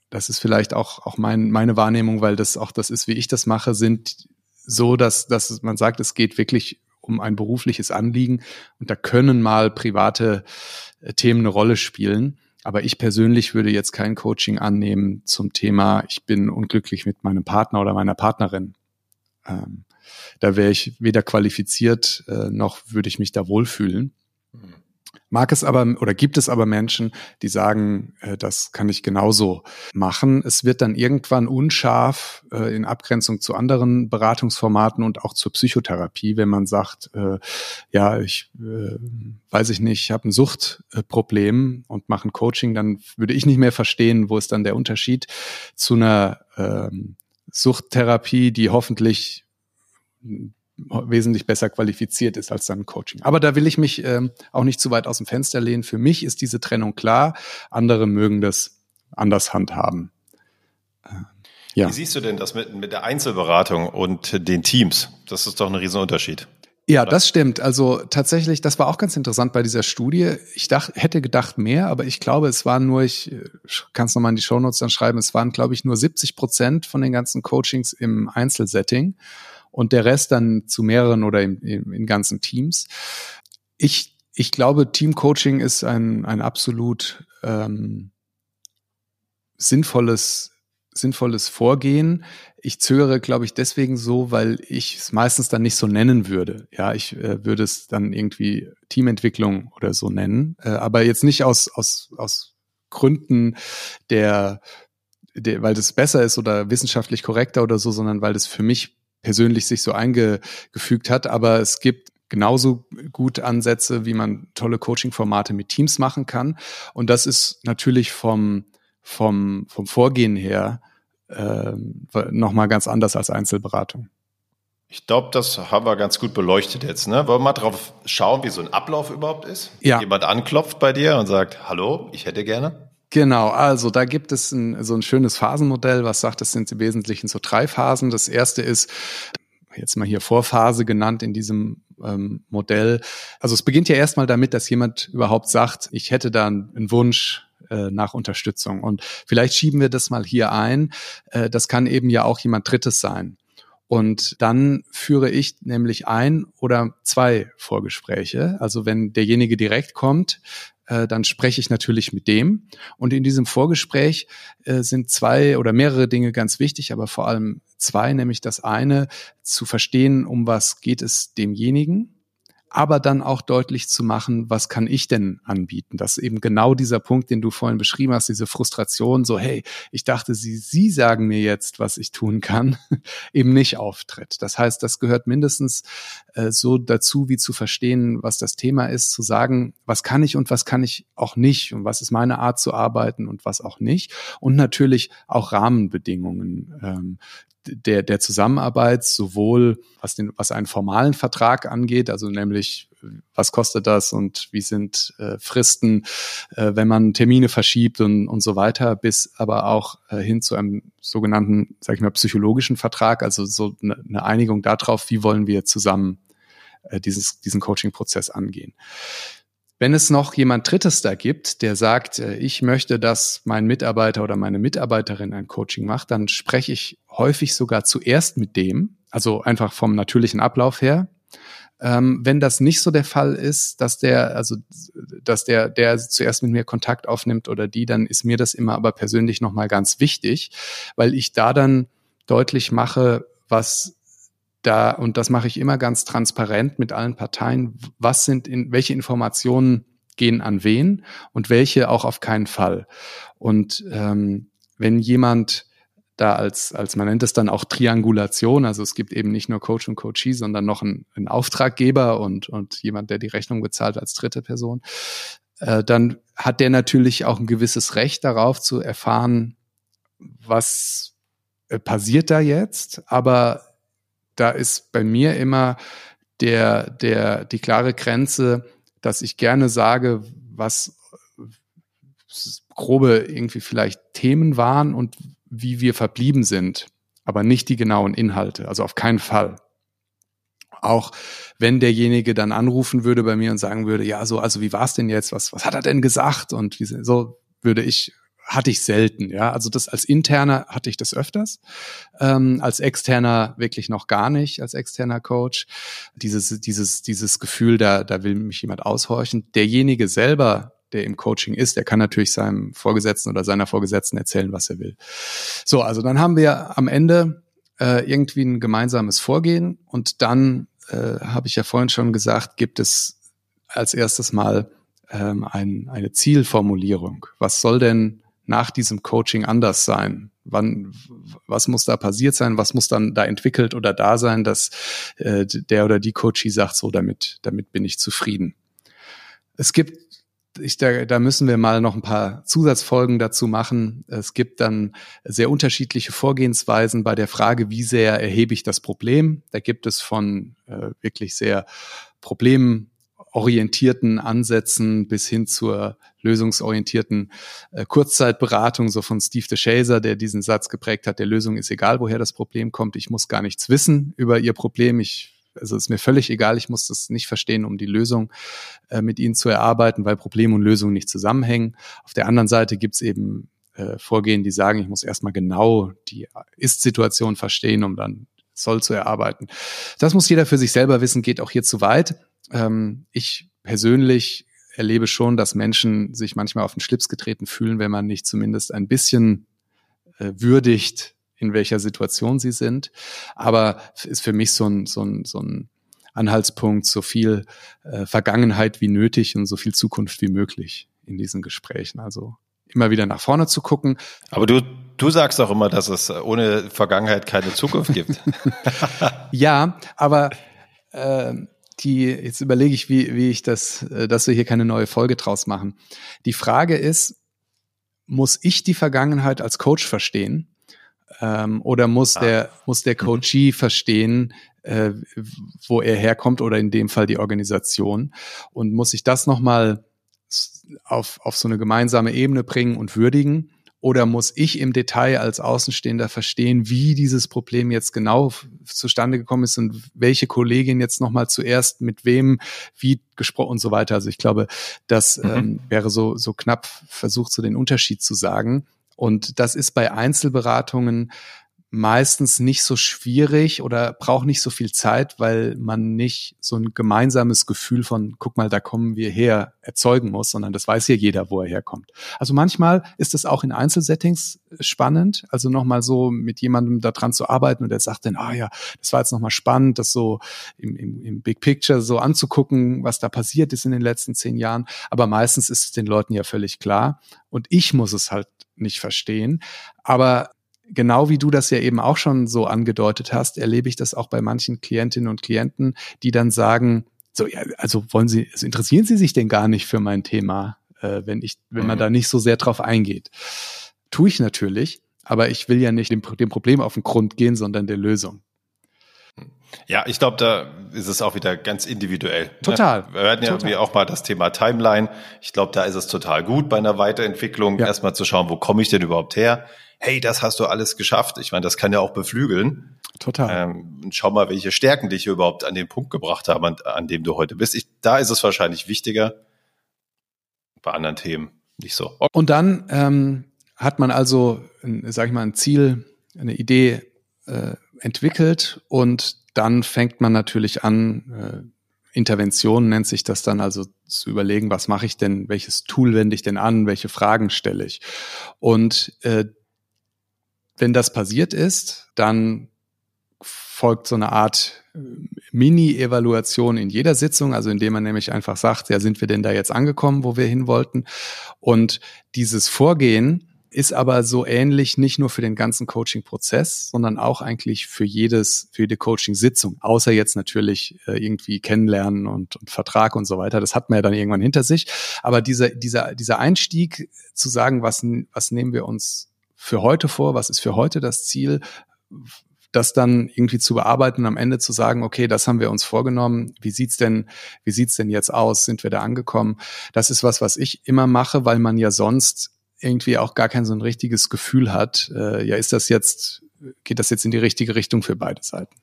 B: das ist vielleicht auch, auch mein, meine Wahrnehmung, weil das auch das ist, wie ich das mache, sind so, dass, dass man sagt, es geht wirklich um ein berufliches Anliegen und da können mal private äh, Themen eine Rolle spielen. Aber ich persönlich würde jetzt kein Coaching annehmen zum Thema, ich bin unglücklich mit meinem Partner oder meiner Partnerin. Ähm, da wäre ich weder qualifiziert, äh, noch würde ich mich da wohlfühlen. Mhm. Mag es aber oder gibt es aber Menschen, die sagen, äh, das kann ich genauso machen. Es wird dann irgendwann unscharf äh, in Abgrenzung zu anderen Beratungsformaten und auch zur Psychotherapie, wenn man sagt, äh, ja, ich äh, weiß ich nicht, ich habe ein Suchtproblem und mache ein Coaching, dann würde ich nicht mehr verstehen, wo ist dann der Unterschied zu einer ähm, Suchttherapie, die hoffentlich wesentlich besser qualifiziert ist als dann Coaching. Aber da will ich mich ähm, auch nicht zu weit aus dem Fenster lehnen. Für mich ist diese Trennung klar. Andere mögen das anders handhaben.
A: Äh, ja. Wie siehst du denn das mit, mit der Einzelberatung und den Teams? Das ist doch ein Riesenunterschied.
B: Ja, oder? das stimmt. Also tatsächlich, das war auch ganz interessant bei dieser Studie. Ich dachte, hätte gedacht mehr, aber ich glaube, es waren nur, ich kann es nochmal in die Shownotes dann schreiben, es waren, glaube ich, nur 70 Prozent von den ganzen Coachings im Einzelsetting und der Rest dann zu mehreren oder in, in, in ganzen Teams. Ich, ich glaube, Teamcoaching ist ein, ein absolut ähm, sinnvolles sinnvolles Vorgehen. Ich zögere, glaube ich, deswegen so, weil ich es meistens dann nicht so nennen würde. Ja, ich äh, würde es dann irgendwie Teamentwicklung oder so nennen, äh, aber jetzt nicht aus aus aus Gründen der, der, weil das besser ist oder wissenschaftlich korrekter oder so, sondern weil das für mich persönlich sich so eingefügt hat. Aber es gibt genauso gut Ansätze, wie man tolle Coaching-Formate mit Teams machen kann. Und das ist natürlich vom, vom, vom Vorgehen her äh, nochmal ganz anders als Einzelberatung.
A: Ich glaube, das haben wir ganz gut beleuchtet jetzt. Ne? Wollen wir mal drauf schauen, wie so ein Ablauf überhaupt ist?
B: Ja.
A: Jemand anklopft bei dir und sagt, hallo, ich hätte gerne.
B: Genau, also da gibt es ein, so ein schönes Phasenmodell, was sagt, es sind im Wesentlichen so drei Phasen. Das erste ist, jetzt mal hier Vorphase genannt in diesem ähm, Modell. Also es beginnt ja erstmal damit, dass jemand überhaupt sagt, ich hätte da einen Wunsch äh, nach Unterstützung. Und vielleicht schieben wir das mal hier ein. Äh, das kann eben ja auch jemand Drittes sein. Und dann führe ich nämlich ein oder zwei Vorgespräche. Also wenn derjenige direkt kommt, äh, dann spreche ich natürlich mit dem. Und in diesem Vorgespräch äh, sind zwei oder mehrere Dinge ganz wichtig, aber vor allem zwei, nämlich das eine, zu verstehen, um was geht es demjenigen aber dann auch deutlich zu machen, was kann ich denn anbieten? Das ist eben genau dieser Punkt, den du vorhin beschrieben hast, diese Frustration, so, hey, ich dachte, Sie, Sie sagen mir jetzt, was ich tun kann, eben nicht auftritt. Das heißt, das gehört mindestens äh, so dazu, wie zu verstehen, was das Thema ist, zu sagen, was kann ich und was kann ich auch nicht und was ist meine Art zu arbeiten und was auch nicht. Und natürlich auch Rahmenbedingungen, ähm, der, der Zusammenarbeit, sowohl was, den, was einen formalen Vertrag angeht, also nämlich was kostet das und wie sind äh, Fristen, äh, wenn man Termine verschiebt und, und so weiter, bis aber auch äh, hin zu einem sogenannten, sag ich mal, psychologischen Vertrag, also so eine, eine Einigung darauf, wie wollen wir zusammen äh, dieses, diesen Coaching-Prozess angehen. Wenn es noch jemand Drittes da gibt, der sagt, äh, ich möchte, dass mein Mitarbeiter oder meine Mitarbeiterin ein Coaching macht, dann spreche ich häufig sogar zuerst mit dem, also einfach vom natürlichen Ablauf her. Ähm, wenn das nicht so der Fall ist, dass der, also dass der, der zuerst mit mir Kontakt aufnimmt oder die, dann ist mir das immer aber persönlich nochmal ganz wichtig, weil ich da dann deutlich mache, was da, und das mache ich immer ganz transparent mit allen Parteien, was sind in, welche Informationen gehen an wen und welche auch auf keinen Fall. Und ähm, wenn jemand da als, als man nennt es dann auch Triangulation, also es gibt eben nicht nur Coach und Coachee, sondern noch einen, einen Auftraggeber und, und jemand, der die Rechnung bezahlt als dritte Person, äh, dann hat der natürlich auch ein gewisses Recht darauf zu erfahren, was äh, passiert da jetzt, aber da ist bei mir immer der, der, die klare Grenze, dass ich gerne sage, was grobe irgendwie vielleicht Themen waren und wie wir verblieben sind, aber nicht die genauen Inhalte, also auf keinen Fall. Auch wenn derjenige dann anrufen würde bei mir und sagen würde, ja, so, also wie war es denn jetzt? Was, was hat er denn gesagt? Und wie, so würde ich hatte ich selten, ja. Also das als interner hatte ich das öfters, ähm, als externer wirklich noch gar nicht, als externer Coach. Dieses, dieses, dieses Gefühl, da, da will mich jemand aushorchen. Derjenige selber, der im Coaching ist, der kann natürlich seinem Vorgesetzten oder seiner Vorgesetzten erzählen, was er will. So, also dann haben wir am Ende äh, irgendwie ein gemeinsames Vorgehen und dann äh, habe ich ja vorhin schon gesagt, gibt es als erstes mal ähm, ein, eine Zielformulierung. Was soll denn nach diesem Coaching anders sein? Wann, was muss da passiert sein? Was muss dann da entwickelt oder da sein, dass äh, der oder die Coachie sagt, so damit, damit bin ich zufrieden. Es gibt, ich, da, da müssen wir mal noch ein paar Zusatzfolgen dazu machen. Es gibt dann sehr unterschiedliche Vorgehensweisen bei der Frage, wie sehr erhebe ich das Problem. Da gibt es von äh, wirklich sehr Problemen orientierten Ansätzen bis hin zur lösungsorientierten äh, Kurzzeitberatung, so von Steve DeShazer, der diesen Satz geprägt hat, der Lösung ist egal, woher das Problem kommt. Ich muss gar nichts wissen über ihr Problem. Ich also ist mir völlig egal, ich muss das nicht verstehen, um die Lösung äh, mit ihnen zu erarbeiten, weil Problem und Lösung nicht zusammenhängen. Auf der anderen Seite gibt's eben äh, Vorgehen, die sagen, ich muss erstmal genau die Ist-Situation verstehen, um dann soll zu erarbeiten. Das muss jeder für sich selber wissen, geht auch hier zu weit. Ähm, ich persönlich erlebe schon, dass Menschen sich manchmal auf den Schlips getreten fühlen, wenn man nicht zumindest ein bisschen äh, würdigt, in welcher Situation sie sind. Aber ist für mich so ein, so ein, so ein Anhaltspunkt, so viel äh, Vergangenheit wie nötig und so viel Zukunft wie möglich in diesen Gesprächen. Also immer wieder nach vorne zu gucken.
A: Aber du, du sagst auch immer, dass es ohne Vergangenheit keine Zukunft gibt.
B: ja, aber äh, die, jetzt überlege ich, wie, wie ich das, äh, dass wir hier keine neue Folge draus machen. Die Frage ist, muss ich die Vergangenheit als Coach verstehen? Ähm, oder muss ah. der, muss der mhm. Coachee verstehen, äh, wo er herkommt oder in dem Fall die Organisation? Und muss ich das nochmal auf, auf so eine gemeinsame Ebene bringen und würdigen? Oder muss ich im Detail als Außenstehender verstehen, wie dieses Problem jetzt genau zustande gekommen ist und welche Kollegin jetzt nochmal zuerst mit wem wie gesprochen und so weiter. Also ich glaube, das mhm. ähm, wäre so, so knapp versucht, so den Unterschied zu sagen. Und das ist bei Einzelberatungen meistens nicht so schwierig oder braucht nicht so viel Zeit, weil man nicht so ein gemeinsames Gefühl von, guck mal, da kommen wir her, erzeugen muss, sondern das weiß ja jeder, wo er herkommt. Also manchmal ist es auch in Einzelsettings spannend, also nochmal so mit jemandem da dran zu arbeiten und der sagt dann, ah ja, das war jetzt nochmal spannend, das so im, im, im Big Picture so anzugucken, was da passiert ist in den letzten zehn Jahren. Aber meistens ist es den Leuten ja völlig klar und ich muss es halt nicht verstehen. Aber genau wie du das ja eben auch schon so angedeutet hast, erlebe ich das auch bei manchen Klientinnen und Klienten, die dann sagen, so, ja, also wollen Sie, also interessieren Sie sich denn gar nicht für mein Thema, äh, wenn ich, wenn man mhm. da nicht so sehr drauf eingeht. Tue ich natürlich, aber ich will ja nicht dem, dem Problem auf den Grund gehen, sondern der Lösung.
A: Ja, ich glaube, da ist es auch wieder ganz individuell. Ne?
B: Total.
A: Wir hatten ja irgendwie auch mal das Thema Timeline. Ich glaube, da ist es total gut bei einer Weiterentwicklung, ja. erstmal zu schauen, wo komme ich denn überhaupt her? Hey, das hast du alles geschafft. Ich meine, das kann ja auch beflügeln.
B: Total.
A: Ähm, und schau mal, welche Stärken dich überhaupt an den Punkt gebracht haben, an, an dem du heute bist. Ich, da ist es wahrscheinlich wichtiger. Bei anderen Themen nicht so.
B: Okay. Und dann ähm, hat man also, sag ich mal, ein Ziel, eine Idee äh, entwickelt und dann fängt man natürlich an, äh, Intervention nennt sich das dann also zu überlegen, was mache ich denn, welches Tool wende ich denn an, welche Fragen stelle ich. Und äh, wenn das passiert ist, dann folgt so eine Art äh, Mini-Evaluation in jeder Sitzung, also indem man nämlich einfach sagt, ja, sind wir denn da jetzt angekommen, wo wir hin wollten? Und dieses Vorgehen ist aber so ähnlich nicht nur für den ganzen Coaching-Prozess, sondern auch eigentlich für jedes, für jede Coaching-Sitzung, außer jetzt natürlich äh, irgendwie kennenlernen und, und Vertrag und so weiter. Das hat man ja dann irgendwann hinter sich. Aber dieser, dieser, dieser Einstieg zu sagen, was, was nehmen wir uns für heute vor, was ist für heute das Ziel, das dann irgendwie zu bearbeiten und am Ende zu sagen, okay, das haben wir uns vorgenommen. Wie sieht's denn, wie sieht's denn jetzt aus? Sind wir da angekommen? Das ist was, was ich immer mache, weil man ja sonst irgendwie auch gar kein so ein richtiges Gefühl hat. Äh, ja, ist das jetzt, geht das jetzt in die richtige Richtung für beide Seiten?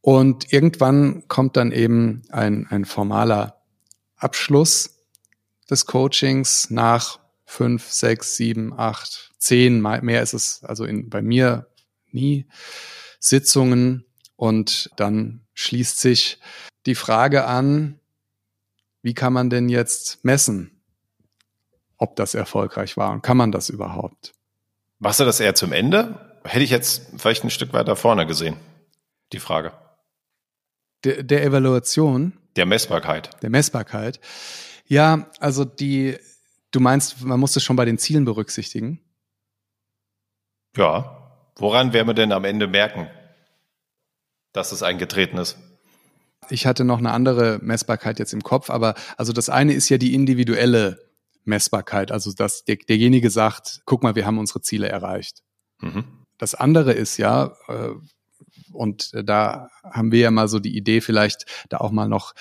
B: Und irgendwann kommt dann eben ein, ein formaler Abschluss des Coachings nach fünf, sechs, sieben, acht, zehn, mehr ist es also in, bei mir nie, Sitzungen und dann schließt sich die Frage an, wie kann man denn jetzt messen, ob das erfolgreich war und kann man das überhaupt?
A: Machst du das eher zum Ende? Hätte ich jetzt vielleicht ein Stück weiter vorne gesehen, die Frage.
B: Der, der Evaluation?
A: Der Messbarkeit.
B: Der Messbarkeit. Ja, also die, du meinst, man muss es schon bei den Zielen berücksichtigen?
A: Ja. Woran werden wir denn am Ende merken, dass es eingetreten ist?
B: Ich hatte noch eine andere Messbarkeit jetzt im Kopf, aber also das eine ist ja die individuelle Messbarkeit, also dass der, derjenige sagt, guck mal, wir haben unsere Ziele erreicht. Mhm. Das andere ist ja, äh, und da haben wir ja mal so die Idee, vielleicht da auch mal noch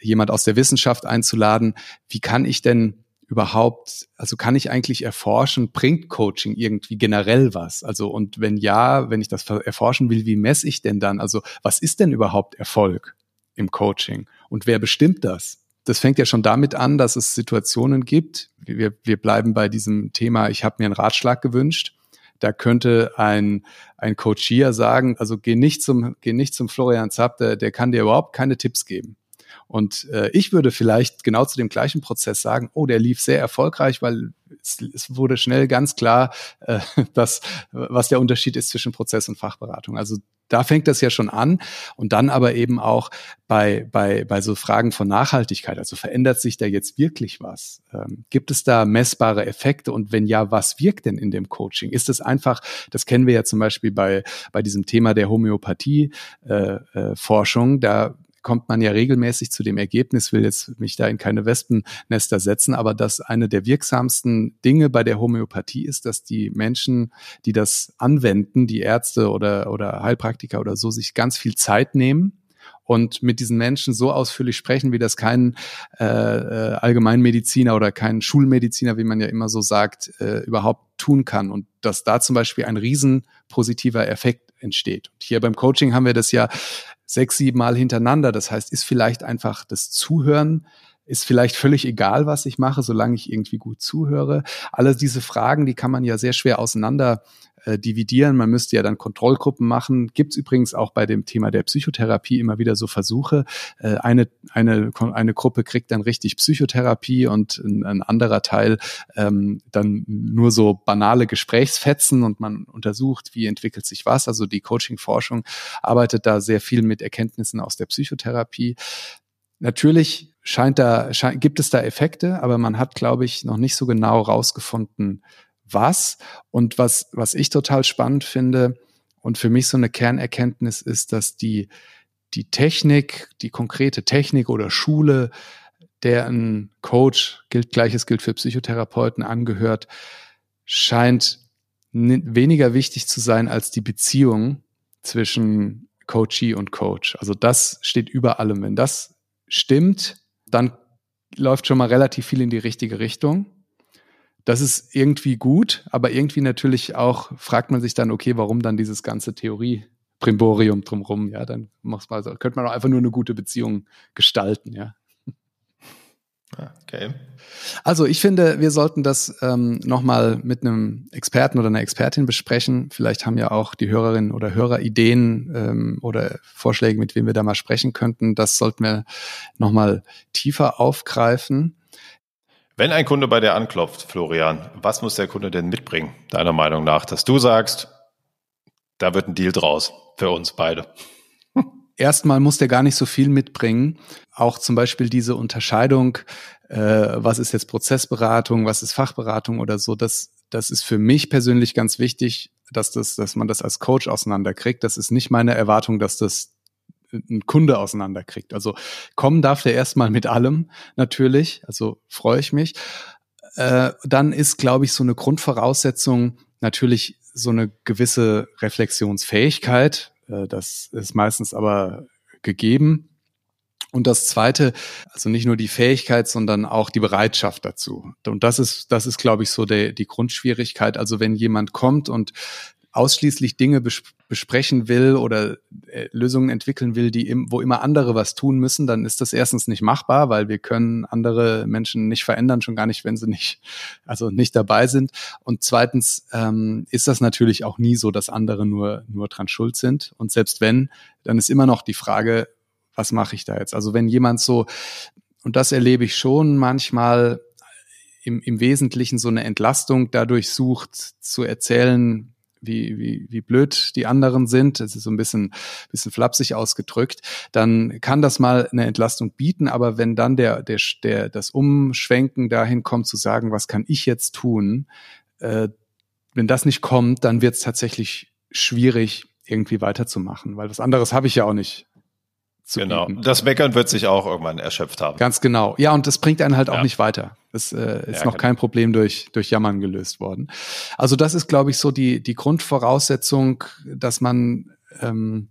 B: jemand aus der Wissenschaft einzuladen. Wie kann ich denn überhaupt, also kann ich eigentlich erforschen, bringt Coaching irgendwie generell was? Also und wenn ja, wenn ich das erforschen will, wie messe ich denn dann? Also was ist denn überhaupt Erfolg im Coaching? Und wer bestimmt das? Das fängt ja schon damit an, dass es Situationen gibt. Wir, wir bleiben bei diesem Thema, ich habe mir einen Ratschlag gewünscht. Da könnte ein, ein Coachier sagen, also geh nicht zum, geh nicht zum Florian Zapp, der, der kann dir überhaupt keine Tipps geben. Und äh, ich würde vielleicht genau zu dem gleichen Prozess sagen, oh, der lief sehr erfolgreich, weil es, es wurde schnell ganz klar, äh, dass, was der Unterschied ist zwischen Prozess und Fachberatung. Also da fängt das ja schon an und dann aber eben auch bei, bei, bei so Fragen von Nachhaltigkeit. Also verändert sich da jetzt wirklich was? Ähm, gibt es da messbare Effekte und wenn ja, was wirkt denn in dem Coaching? Ist es einfach, das kennen wir ja zum Beispiel bei, bei diesem Thema der Homöopathie äh, äh, da kommt man ja regelmäßig zu dem Ergebnis, will jetzt mich da in keine Wespennester setzen, aber dass eine der wirksamsten Dinge bei der Homöopathie ist, dass die Menschen, die das anwenden, die Ärzte oder, oder Heilpraktiker oder so, sich ganz viel Zeit nehmen und mit diesen Menschen so ausführlich sprechen, wie das kein äh, äh, Allgemeinmediziner oder kein Schulmediziner, wie man ja immer so sagt, äh, überhaupt tun kann. Und dass da zum Beispiel ein riesen positiver Effekt entsteht. Und hier beim Coaching haben wir das ja sechs, sieben Mal hintereinander. Das heißt, ist vielleicht einfach das Zuhören, ist vielleicht völlig egal, was ich mache, solange ich irgendwie gut zuhöre. Alle diese Fragen, die kann man ja sehr schwer auseinander äh, dividieren. Man müsste ja dann Kontrollgruppen machen. Gibt es übrigens auch bei dem Thema der Psychotherapie immer wieder so Versuche. Äh, eine, eine, eine Gruppe kriegt dann richtig Psychotherapie und ein, ein anderer Teil ähm, dann nur so banale Gesprächsfetzen und man untersucht, wie entwickelt sich was. Also die Coaching-Forschung arbeitet da sehr viel mit Erkenntnissen aus der Psychotherapie. Natürlich scheint da, scheint, gibt es da Effekte, aber man hat, glaube ich, noch nicht so genau rausgefunden, was. Und was, was ich total spannend finde und für mich so eine Kernerkenntnis ist, dass die, die Technik, die konkrete Technik oder Schule, der ein Coach, gilt gleiches gilt für Psychotherapeuten, angehört, scheint weniger wichtig zu sein als die Beziehung zwischen Coachee und Coach. Also das steht über allem. Wenn das stimmt, dann läuft schon mal relativ viel in die richtige Richtung. Das ist irgendwie gut, aber irgendwie natürlich auch fragt man sich dann, okay, warum dann dieses ganze Theorie Primborium drumrum, ja, dann macht's mal so, könnte man auch einfach nur eine gute Beziehung gestalten, ja.
A: Okay.
B: Also ich finde, wir sollten das ähm, nochmal mit einem Experten oder einer Expertin besprechen. Vielleicht haben ja auch die Hörerinnen oder Hörer Ideen ähm, oder Vorschläge, mit wem wir da mal sprechen könnten. Das sollten wir nochmal tiefer aufgreifen.
A: Wenn ein Kunde bei dir anklopft, Florian, was muss der Kunde denn mitbringen, deiner Meinung nach, dass du sagst, da wird ein Deal draus für uns beide?
B: Erstmal muss der gar nicht so viel mitbringen. Auch zum Beispiel diese Unterscheidung, äh, was ist jetzt Prozessberatung, was ist Fachberatung oder so, das, das ist für mich persönlich ganz wichtig, dass, das, dass man das als Coach auseinanderkriegt. Das ist nicht meine Erwartung, dass das ein Kunde auseinanderkriegt. Also kommen darf der erstmal mit allem natürlich, also freue ich mich. Äh, dann ist, glaube ich, so eine Grundvoraussetzung natürlich so eine gewisse Reflexionsfähigkeit. Äh, das ist meistens aber gegeben. Und das zweite, also nicht nur die Fähigkeit, sondern auch die Bereitschaft dazu. Und das ist, das ist, glaube ich, so der, die Grundschwierigkeit. Also wenn jemand kommt und ausschließlich Dinge besprechen will oder äh, Lösungen entwickeln will, die im, wo immer andere was tun müssen, dann ist das erstens nicht machbar, weil wir können andere Menschen nicht verändern, schon gar nicht, wenn sie nicht, also nicht dabei sind. Und zweitens ähm, ist das natürlich auch nie so, dass andere nur, nur dran schuld sind. Und selbst wenn, dann ist immer noch die Frage, was mache ich da jetzt? Also wenn jemand so, und das erlebe ich schon manchmal im, im Wesentlichen so eine Entlastung dadurch sucht, zu erzählen, wie, wie, wie blöd die anderen sind, das ist so ein bisschen, bisschen flapsig ausgedrückt, dann kann das mal eine Entlastung bieten, aber wenn dann der, der, der, das Umschwenken dahin kommt zu sagen, was kann ich jetzt tun, äh, wenn das nicht kommt, dann wird es tatsächlich schwierig, irgendwie weiterzumachen, weil was anderes habe ich ja auch nicht
A: zu Genau. Bieten. Das Meckern wird sich auch irgendwann erschöpft haben.
B: Ganz genau. Ja, und das bringt einen halt auch ja. nicht weiter. Das äh, ist ja, noch genau. kein Problem durch, durch Jammern gelöst worden. Also das ist, glaube ich, so die, die Grundvoraussetzung, dass man ähm,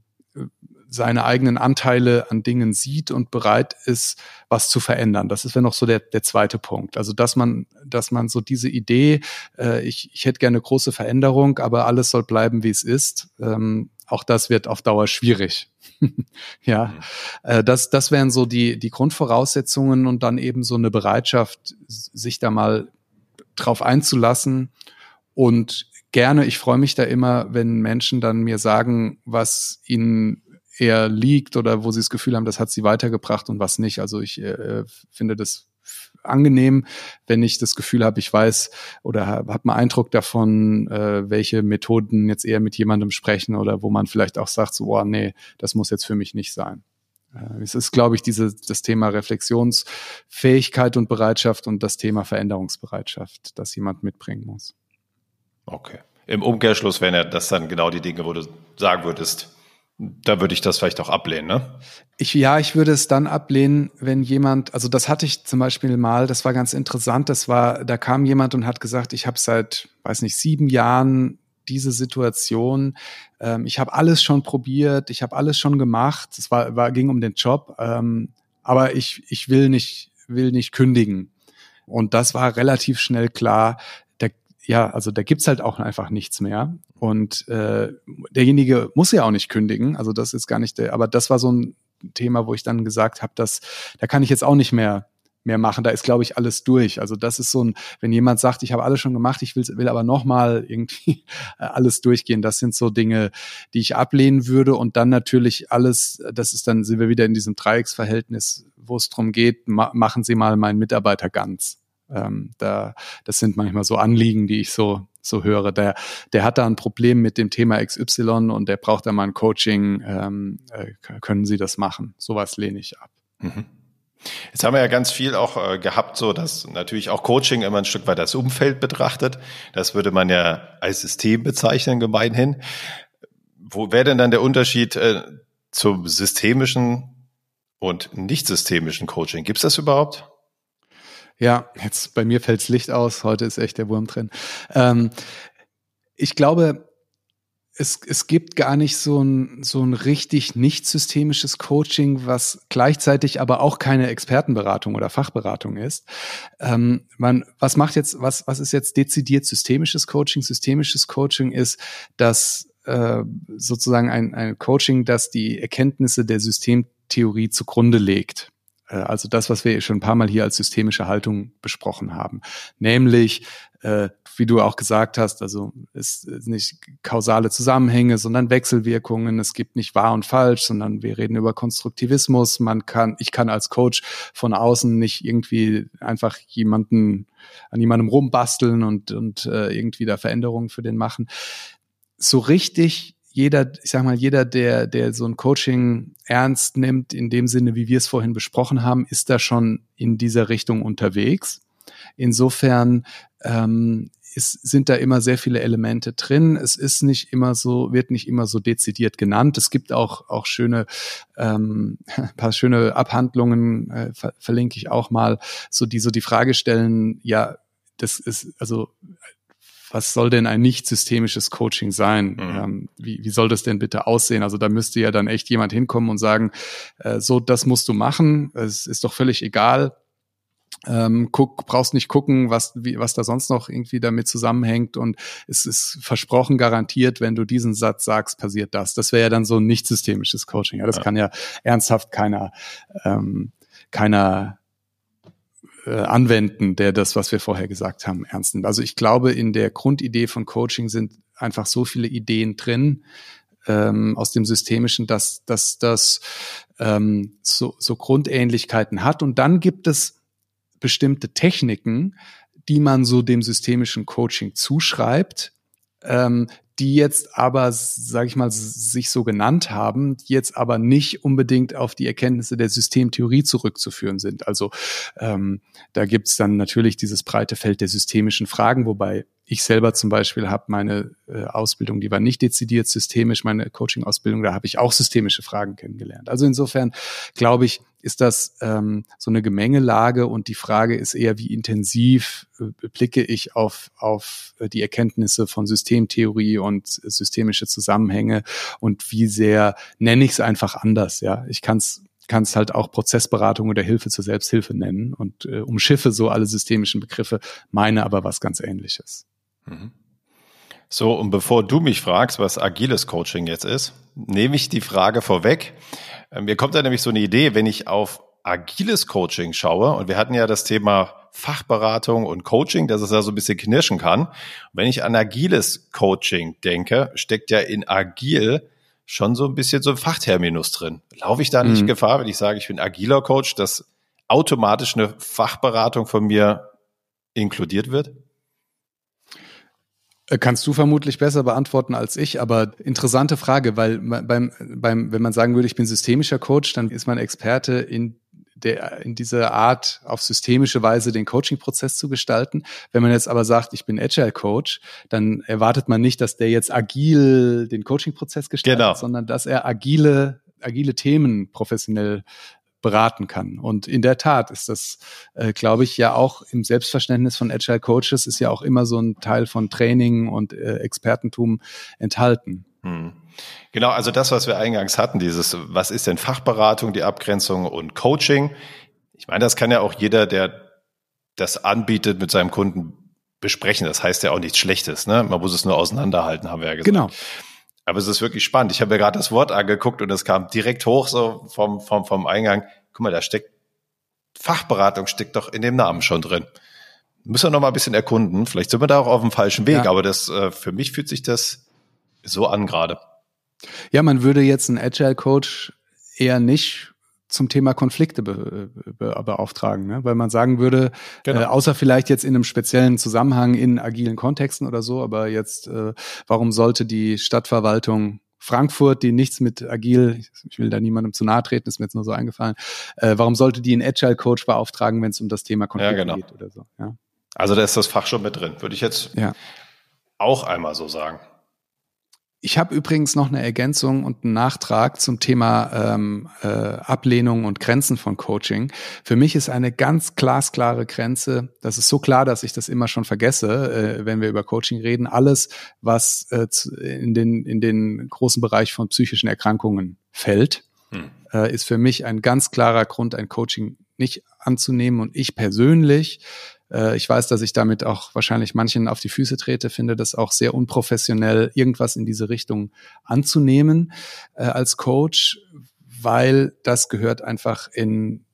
B: seine eigenen Anteile an Dingen sieht und bereit ist, was zu verändern. Das ist ja noch so der, der zweite Punkt. Also dass man, dass man so diese Idee, äh, ich, ich hätte gerne große Veränderung, aber alles soll bleiben, wie es ist, ähm, auch das wird auf Dauer schwierig. ja, mhm. äh, das, das wären so die, die Grundvoraussetzungen und dann eben so eine Bereitschaft, sich da mal drauf einzulassen und gerne, ich freue mich da immer, wenn Menschen dann mir sagen, was ihnen eher liegt oder wo sie das Gefühl haben, das hat sie weitergebracht und was nicht. Also ich äh, finde das angenehm, wenn ich das Gefühl habe, ich weiß oder habe hab einen Eindruck davon, äh, welche Methoden jetzt eher mit jemandem sprechen oder wo man vielleicht auch sagt, so, oh nee, das muss jetzt für mich nicht sein. Äh, es ist, glaube ich, diese, das Thema Reflexionsfähigkeit und Bereitschaft und das Thema Veränderungsbereitschaft, das jemand mitbringen muss.
A: Okay. Im Umkehrschluss wären ja das dann genau die Dinge, wo du sagen würdest, da würde ich das vielleicht auch ablehnen, ne?
B: Ich, ja, ich würde es dann ablehnen, wenn jemand, also das hatte ich zum Beispiel mal, das war ganz interessant, das war, da kam jemand und hat gesagt, ich habe seit, weiß nicht, sieben Jahren diese Situation, ähm, ich habe alles schon probiert, ich habe alles schon gemacht, es war, war, ging um den Job, ähm, aber ich, ich will nicht, will nicht kündigen. Und das war relativ schnell klar, ja, also da gibt's halt auch einfach nichts mehr. Und äh, derjenige muss ja auch nicht kündigen. Also das ist gar nicht der, aber das war so ein Thema, wo ich dann gesagt habe, dass da kann ich jetzt auch nicht mehr mehr machen. Da ist, glaube ich, alles durch. Also das ist so ein, wenn jemand sagt, ich habe alles schon gemacht, ich will, will aber nochmal irgendwie alles durchgehen. Das sind so Dinge, die ich ablehnen würde. Und dann natürlich alles, das ist dann, sind wir wieder in diesem Dreiecksverhältnis, wo es drum geht, ma machen Sie mal meinen Mitarbeiter ganz. Ähm, da, das sind manchmal so Anliegen, die ich so so höre. Der, der hat da ein Problem mit dem Thema XY und der braucht da mal ein Coaching. Ähm, äh, können Sie das machen? Sowas lehne ich ab. Mhm.
A: Jetzt haben wir ja ganz viel auch äh, gehabt, so dass natürlich auch Coaching immer ein Stück weit das Umfeld betrachtet. Das würde man ja als System bezeichnen, gemeinhin. Wo wäre denn dann der Unterschied äh, zum systemischen und nicht systemischen Coaching? Gibt es das überhaupt?
B: Ja, jetzt bei mir fällt's Licht aus. Heute ist echt der Wurm drin. Ähm, ich glaube, es, es gibt gar nicht so ein, so ein richtig nicht systemisches Coaching, was gleichzeitig aber auch keine Expertenberatung oder Fachberatung ist. Ähm, man, was macht jetzt, was, was ist jetzt dezidiert systemisches Coaching? Systemisches Coaching ist, dass äh, sozusagen ein, ein Coaching, das die Erkenntnisse der Systemtheorie zugrunde legt. Äh, also das, was wir schon ein paar Mal hier als systemische Haltung besprochen haben. Nämlich, äh, wie du auch gesagt hast, also es ist nicht kausale Zusammenhänge, sondern Wechselwirkungen. Es gibt nicht wahr und falsch, sondern wir reden über Konstruktivismus. Man kann, ich kann als Coach von außen nicht irgendwie einfach jemanden an jemandem rumbasteln und, und äh, irgendwie da Veränderungen für den machen. So richtig jeder, ich sag mal, jeder, der, der so ein Coaching ernst nimmt, in dem Sinne, wie wir es vorhin besprochen haben, ist da schon in dieser Richtung unterwegs. Insofern ähm, ist, sind da immer sehr viele Elemente drin. Es ist nicht immer so, wird nicht immer so dezidiert genannt. Es gibt auch, auch schöne, ähm, paar schöne Abhandlungen, äh, ver verlinke ich auch mal, so die so die Frage stellen, ja, das ist, also was soll denn ein nicht systemisches Coaching sein? Mhm. Ähm, wie, wie soll das denn bitte aussehen? Also da müsste ja dann echt jemand hinkommen und sagen, äh, so, das musst du machen. Es ist doch völlig egal. Ähm, guck, brauchst nicht gucken, was, wie, was da sonst noch irgendwie damit zusammenhängt. Und es ist versprochen, garantiert, wenn du diesen Satz sagst, passiert das. Das wäre ja dann so ein nicht systemisches Coaching. Ja, das ja. kann ja ernsthaft keiner, ähm, keiner äh, anwenden, der das, was wir vorher gesagt haben, ernst nimmt. Also ich glaube, in der Grundidee von Coaching sind einfach so viele Ideen drin ähm, aus dem Systemischen, dass, dass das ähm, so, so Grundähnlichkeiten hat. Und dann gibt es bestimmte Techniken, die man so dem systemischen Coaching zuschreibt, ähm, die jetzt aber, sage ich mal, sich so genannt haben, die jetzt aber nicht unbedingt auf die Erkenntnisse der Systemtheorie zurückzuführen sind. Also ähm, da gibt's dann natürlich dieses breite Feld der systemischen Fragen, wobei ich selber zum Beispiel habe meine äh, Ausbildung, die war nicht dezidiert systemisch, meine Coaching-Ausbildung, da habe ich auch systemische Fragen kennengelernt. Also insofern glaube ich, ist das ähm, so eine Gemengelage und die Frage ist eher, wie intensiv äh, blicke ich auf, auf äh, die Erkenntnisse von Systemtheorie und systemische Zusammenhänge und wie sehr nenne ich es einfach anders. Ja, ich kann es kann es halt auch Prozessberatung oder Hilfe zur Selbsthilfe nennen und äh, umschiffe so alle systemischen Begriffe, meine aber was ganz Ähnliches. Mhm.
A: So, und bevor du mich fragst, was agiles Coaching jetzt ist, nehme ich die Frage vorweg. Ähm, mir kommt da nämlich so eine Idee, wenn ich auf agiles Coaching schaue, und wir hatten ja das Thema Fachberatung und Coaching, dass es da so ein bisschen knirschen kann. wenn ich an agiles Coaching denke, steckt ja in agil schon so ein bisschen so ein Fachterminus drin. Laufe ich da nicht mhm. Gefahr, wenn ich sage, ich bin agiler Coach, dass automatisch eine Fachberatung von mir inkludiert wird?
B: Äh, kannst du vermutlich besser beantworten als ich, aber interessante Frage, weil beim, beim, wenn man sagen würde, ich bin systemischer Coach, dann ist man Experte in der, in dieser Art auf systemische Weise den Coaching-Prozess zu gestalten. Wenn man jetzt aber sagt, ich bin Agile Coach, dann erwartet man nicht, dass der jetzt agil den Coaching-Prozess gestaltet, genau. sondern dass er agile, agile Themen professionell beraten kann. Und in der Tat ist das, äh, glaube ich, ja auch im Selbstverständnis von Agile Coaches ist ja auch immer so ein Teil von Training und äh, Expertentum enthalten. Hm.
A: Genau, also das, was wir eingangs hatten, dieses, was ist denn Fachberatung, die Abgrenzung und Coaching? Ich meine, das kann ja auch jeder, der das anbietet, mit seinem Kunden besprechen. Das heißt ja auch nichts Schlechtes. Ne? Man muss es nur auseinanderhalten, haben wir ja gesagt. Genau. Aber es ist wirklich spannend. Ich habe mir gerade das Wort angeguckt und es kam direkt hoch so vom, vom, vom Eingang. Guck mal, da steckt Fachberatung steckt doch in dem Namen schon drin. Müssen wir noch mal ein bisschen erkunden. Vielleicht sind wir da auch auf dem falschen Weg, ja. aber das äh, für mich fühlt sich das so an gerade.
B: Ja, man würde jetzt einen Agile Coach eher nicht zum Thema Konflikte be, be, beauftragen, ne? weil man sagen würde, genau. äh, außer vielleicht jetzt in einem speziellen Zusammenhang in agilen Kontexten oder so, aber jetzt, äh, warum sollte die Stadtverwaltung Frankfurt, die nichts mit agil, ich will da niemandem zu nahe treten, ist mir jetzt nur so eingefallen, äh, warum sollte die einen Agile Coach beauftragen, wenn es um das Thema Konflikte ja, genau. geht oder so? Ja.
A: Also da ist das Fach schon mit drin, würde ich jetzt ja. auch einmal so sagen.
B: Ich habe übrigens noch eine Ergänzung und einen Nachtrag zum Thema ähm, äh, Ablehnung und Grenzen von Coaching. Für mich ist eine ganz glasklare Grenze, das ist so klar, dass ich das immer schon vergesse, äh, wenn wir über Coaching reden, alles, was äh, in, den, in den großen Bereich von psychischen Erkrankungen fällt, hm. äh, ist für mich ein ganz klarer Grund, ein Coaching nicht anzunehmen. Und ich persönlich ich weiß, dass ich damit auch wahrscheinlich manchen auf die Füße trete, finde das auch sehr unprofessionell, irgendwas in diese Richtung anzunehmen äh, als Coach, weil das gehört einfach in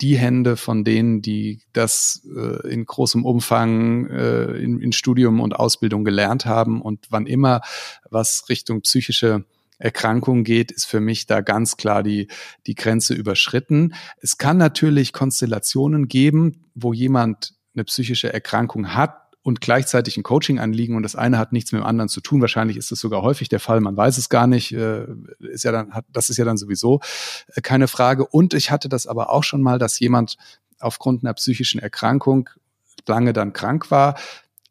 B: die Hände von denen, die das äh, in großem Umfang äh, in, in Studium und Ausbildung gelernt haben. Und wann immer was Richtung psychische Erkrankung geht, ist für mich da ganz klar die, die Grenze überschritten. Es kann natürlich Konstellationen geben, wo jemand eine psychische Erkrankung hat und gleichzeitig ein Coaching anliegen und das eine hat nichts mit dem anderen zu tun. Wahrscheinlich ist das sogar häufig der Fall. Man weiß es gar nicht. Äh, ist ja dann, hat, das ist ja dann sowieso äh, keine Frage. Und ich hatte das aber auch schon mal, dass jemand aufgrund einer psychischen Erkrankung lange dann krank war,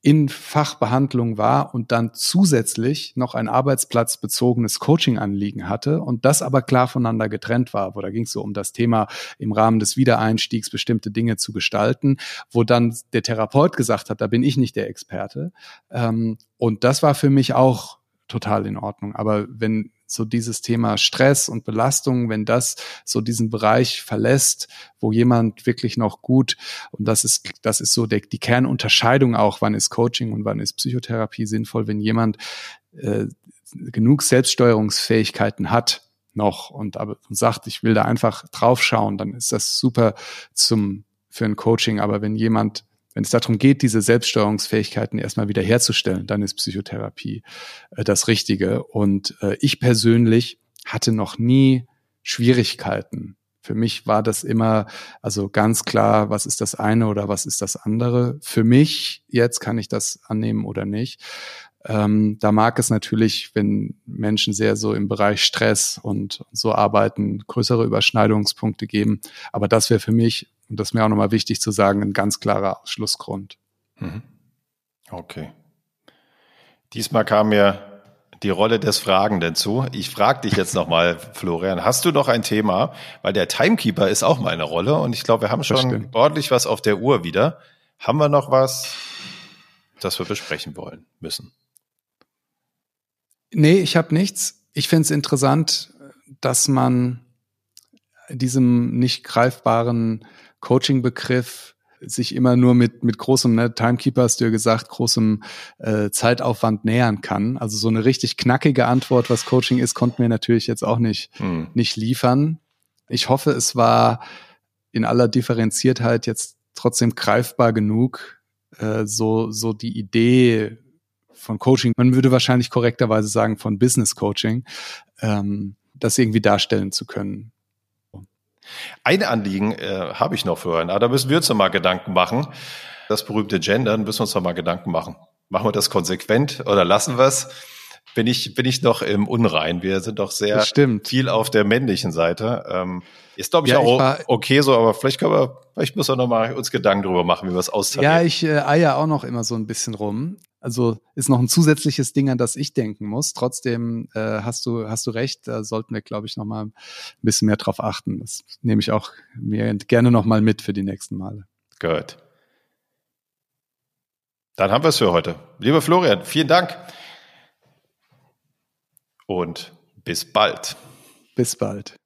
B: in Fachbehandlung war und dann zusätzlich noch ein arbeitsplatzbezogenes Coaching-Anliegen hatte und das aber klar voneinander getrennt war, wo da ging es so um das Thema im Rahmen des Wiedereinstiegs bestimmte Dinge zu gestalten, wo dann der Therapeut gesagt hat, da bin ich nicht der Experte. Ähm, und das war für mich auch total in Ordnung. Aber wenn so dieses Thema Stress und Belastung, wenn das so diesen Bereich verlässt, wo jemand wirklich noch gut, und das ist, das ist so der, die Kernunterscheidung auch, wann ist Coaching und wann ist Psychotherapie sinnvoll, wenn jemand äh, genug Selbststeuerungsfähigkeiten hat noch und aber und sagt, ich will da einfach draufschauen, dann ist das super zum für ein Coaching. Aber wenn jemand wenn es darum geht, diese Selbststeuerungsfähigkeiten erstmal wieder herzustellen, dann ist Psychotherapie äh, das Richtige. Und äh, ich persönlich hatte noch nie Schwierigkeiten. Für mich war das immer, also ganz klar, was ist das eine oder was ist das andere. Für mich jetzt kann ich das annehmen oder nicht. Ähm, da mag es natürlich, wenn Menschen sehr so im Bereich Stress und so arbeiten, größere Überschneidungspunkte geben. Aber das wäre für mich und das ist mir auch nochmal wichtig zu sagen, ein ganz klarer Ausschlussgrund. Mhm.
A: Okay. Diesmal kam mir die Rolle des Fragenden zu. Ich frage dich jetzt nochmal, Florian, hast du noch ein Thema? Weil der Timekeeper ist auch meine Rolle und ich glaube, wir haben schon ordentlich was auf der Uhr wieder. Haben wir noch was, das wir besprechen wollen müssen?
B: Nee, ich habe nichts. Ich finde es interessant, dass man diesem nicht greifbaren Coaching-Begriff sich immer nur mit, mit großem, ne, Timekeeper hast du ja gesagt, großem äh, Zeitaufwand nähern kann. Also so eine richtig knackige Antwort, was Coaching ist, konnten wir natürlich jetzt auch nicht, hm. nicht liefern. Ich hoffe, es war in aller Differenziertheit jetzt trotzdem greifbar genug, äh, so, so die Idee von Coaching, man würde wahrscheinlich korrekterweise sagen von Business Coaching, ähm, das irgendwie darstellen zu können.
A: Ein Anliegen äh, habe ich noch für einen. Da müssen wir uns noch mal Gedanken machen. Das berühmte Gendern müssen wir uns noch mal Gedanken machen. Machen wir das konsequent oder lassen wir es? Bin ich, bin ich noch im Unrein. Wir sind doch sehr viel auf der männlichen Seite. Ähm, ist, glaube ich, ja, auch ich okay so, aber vielleicht können wir, vielleicht müssen wir noch mal uns Gedanken darüber machen, wie wir es austarieren.
B: Ja, ich äh, eier auch noch immer so ein bisschen rum. Also ist noch ein zusätzliches Ding, an das ich denken muss. Trotzdem äh, hast du hast du recht. Da sollten wir, glaube ich, noch mal ein bisschen mehr drauf achten. Das nehme ich auch mir gerne noch mal mit für die nächsten Male.
A: Gut. Dann haben wir es für heute. Lieber Florian, vielen Dank und bis bald.
B: Bis bald.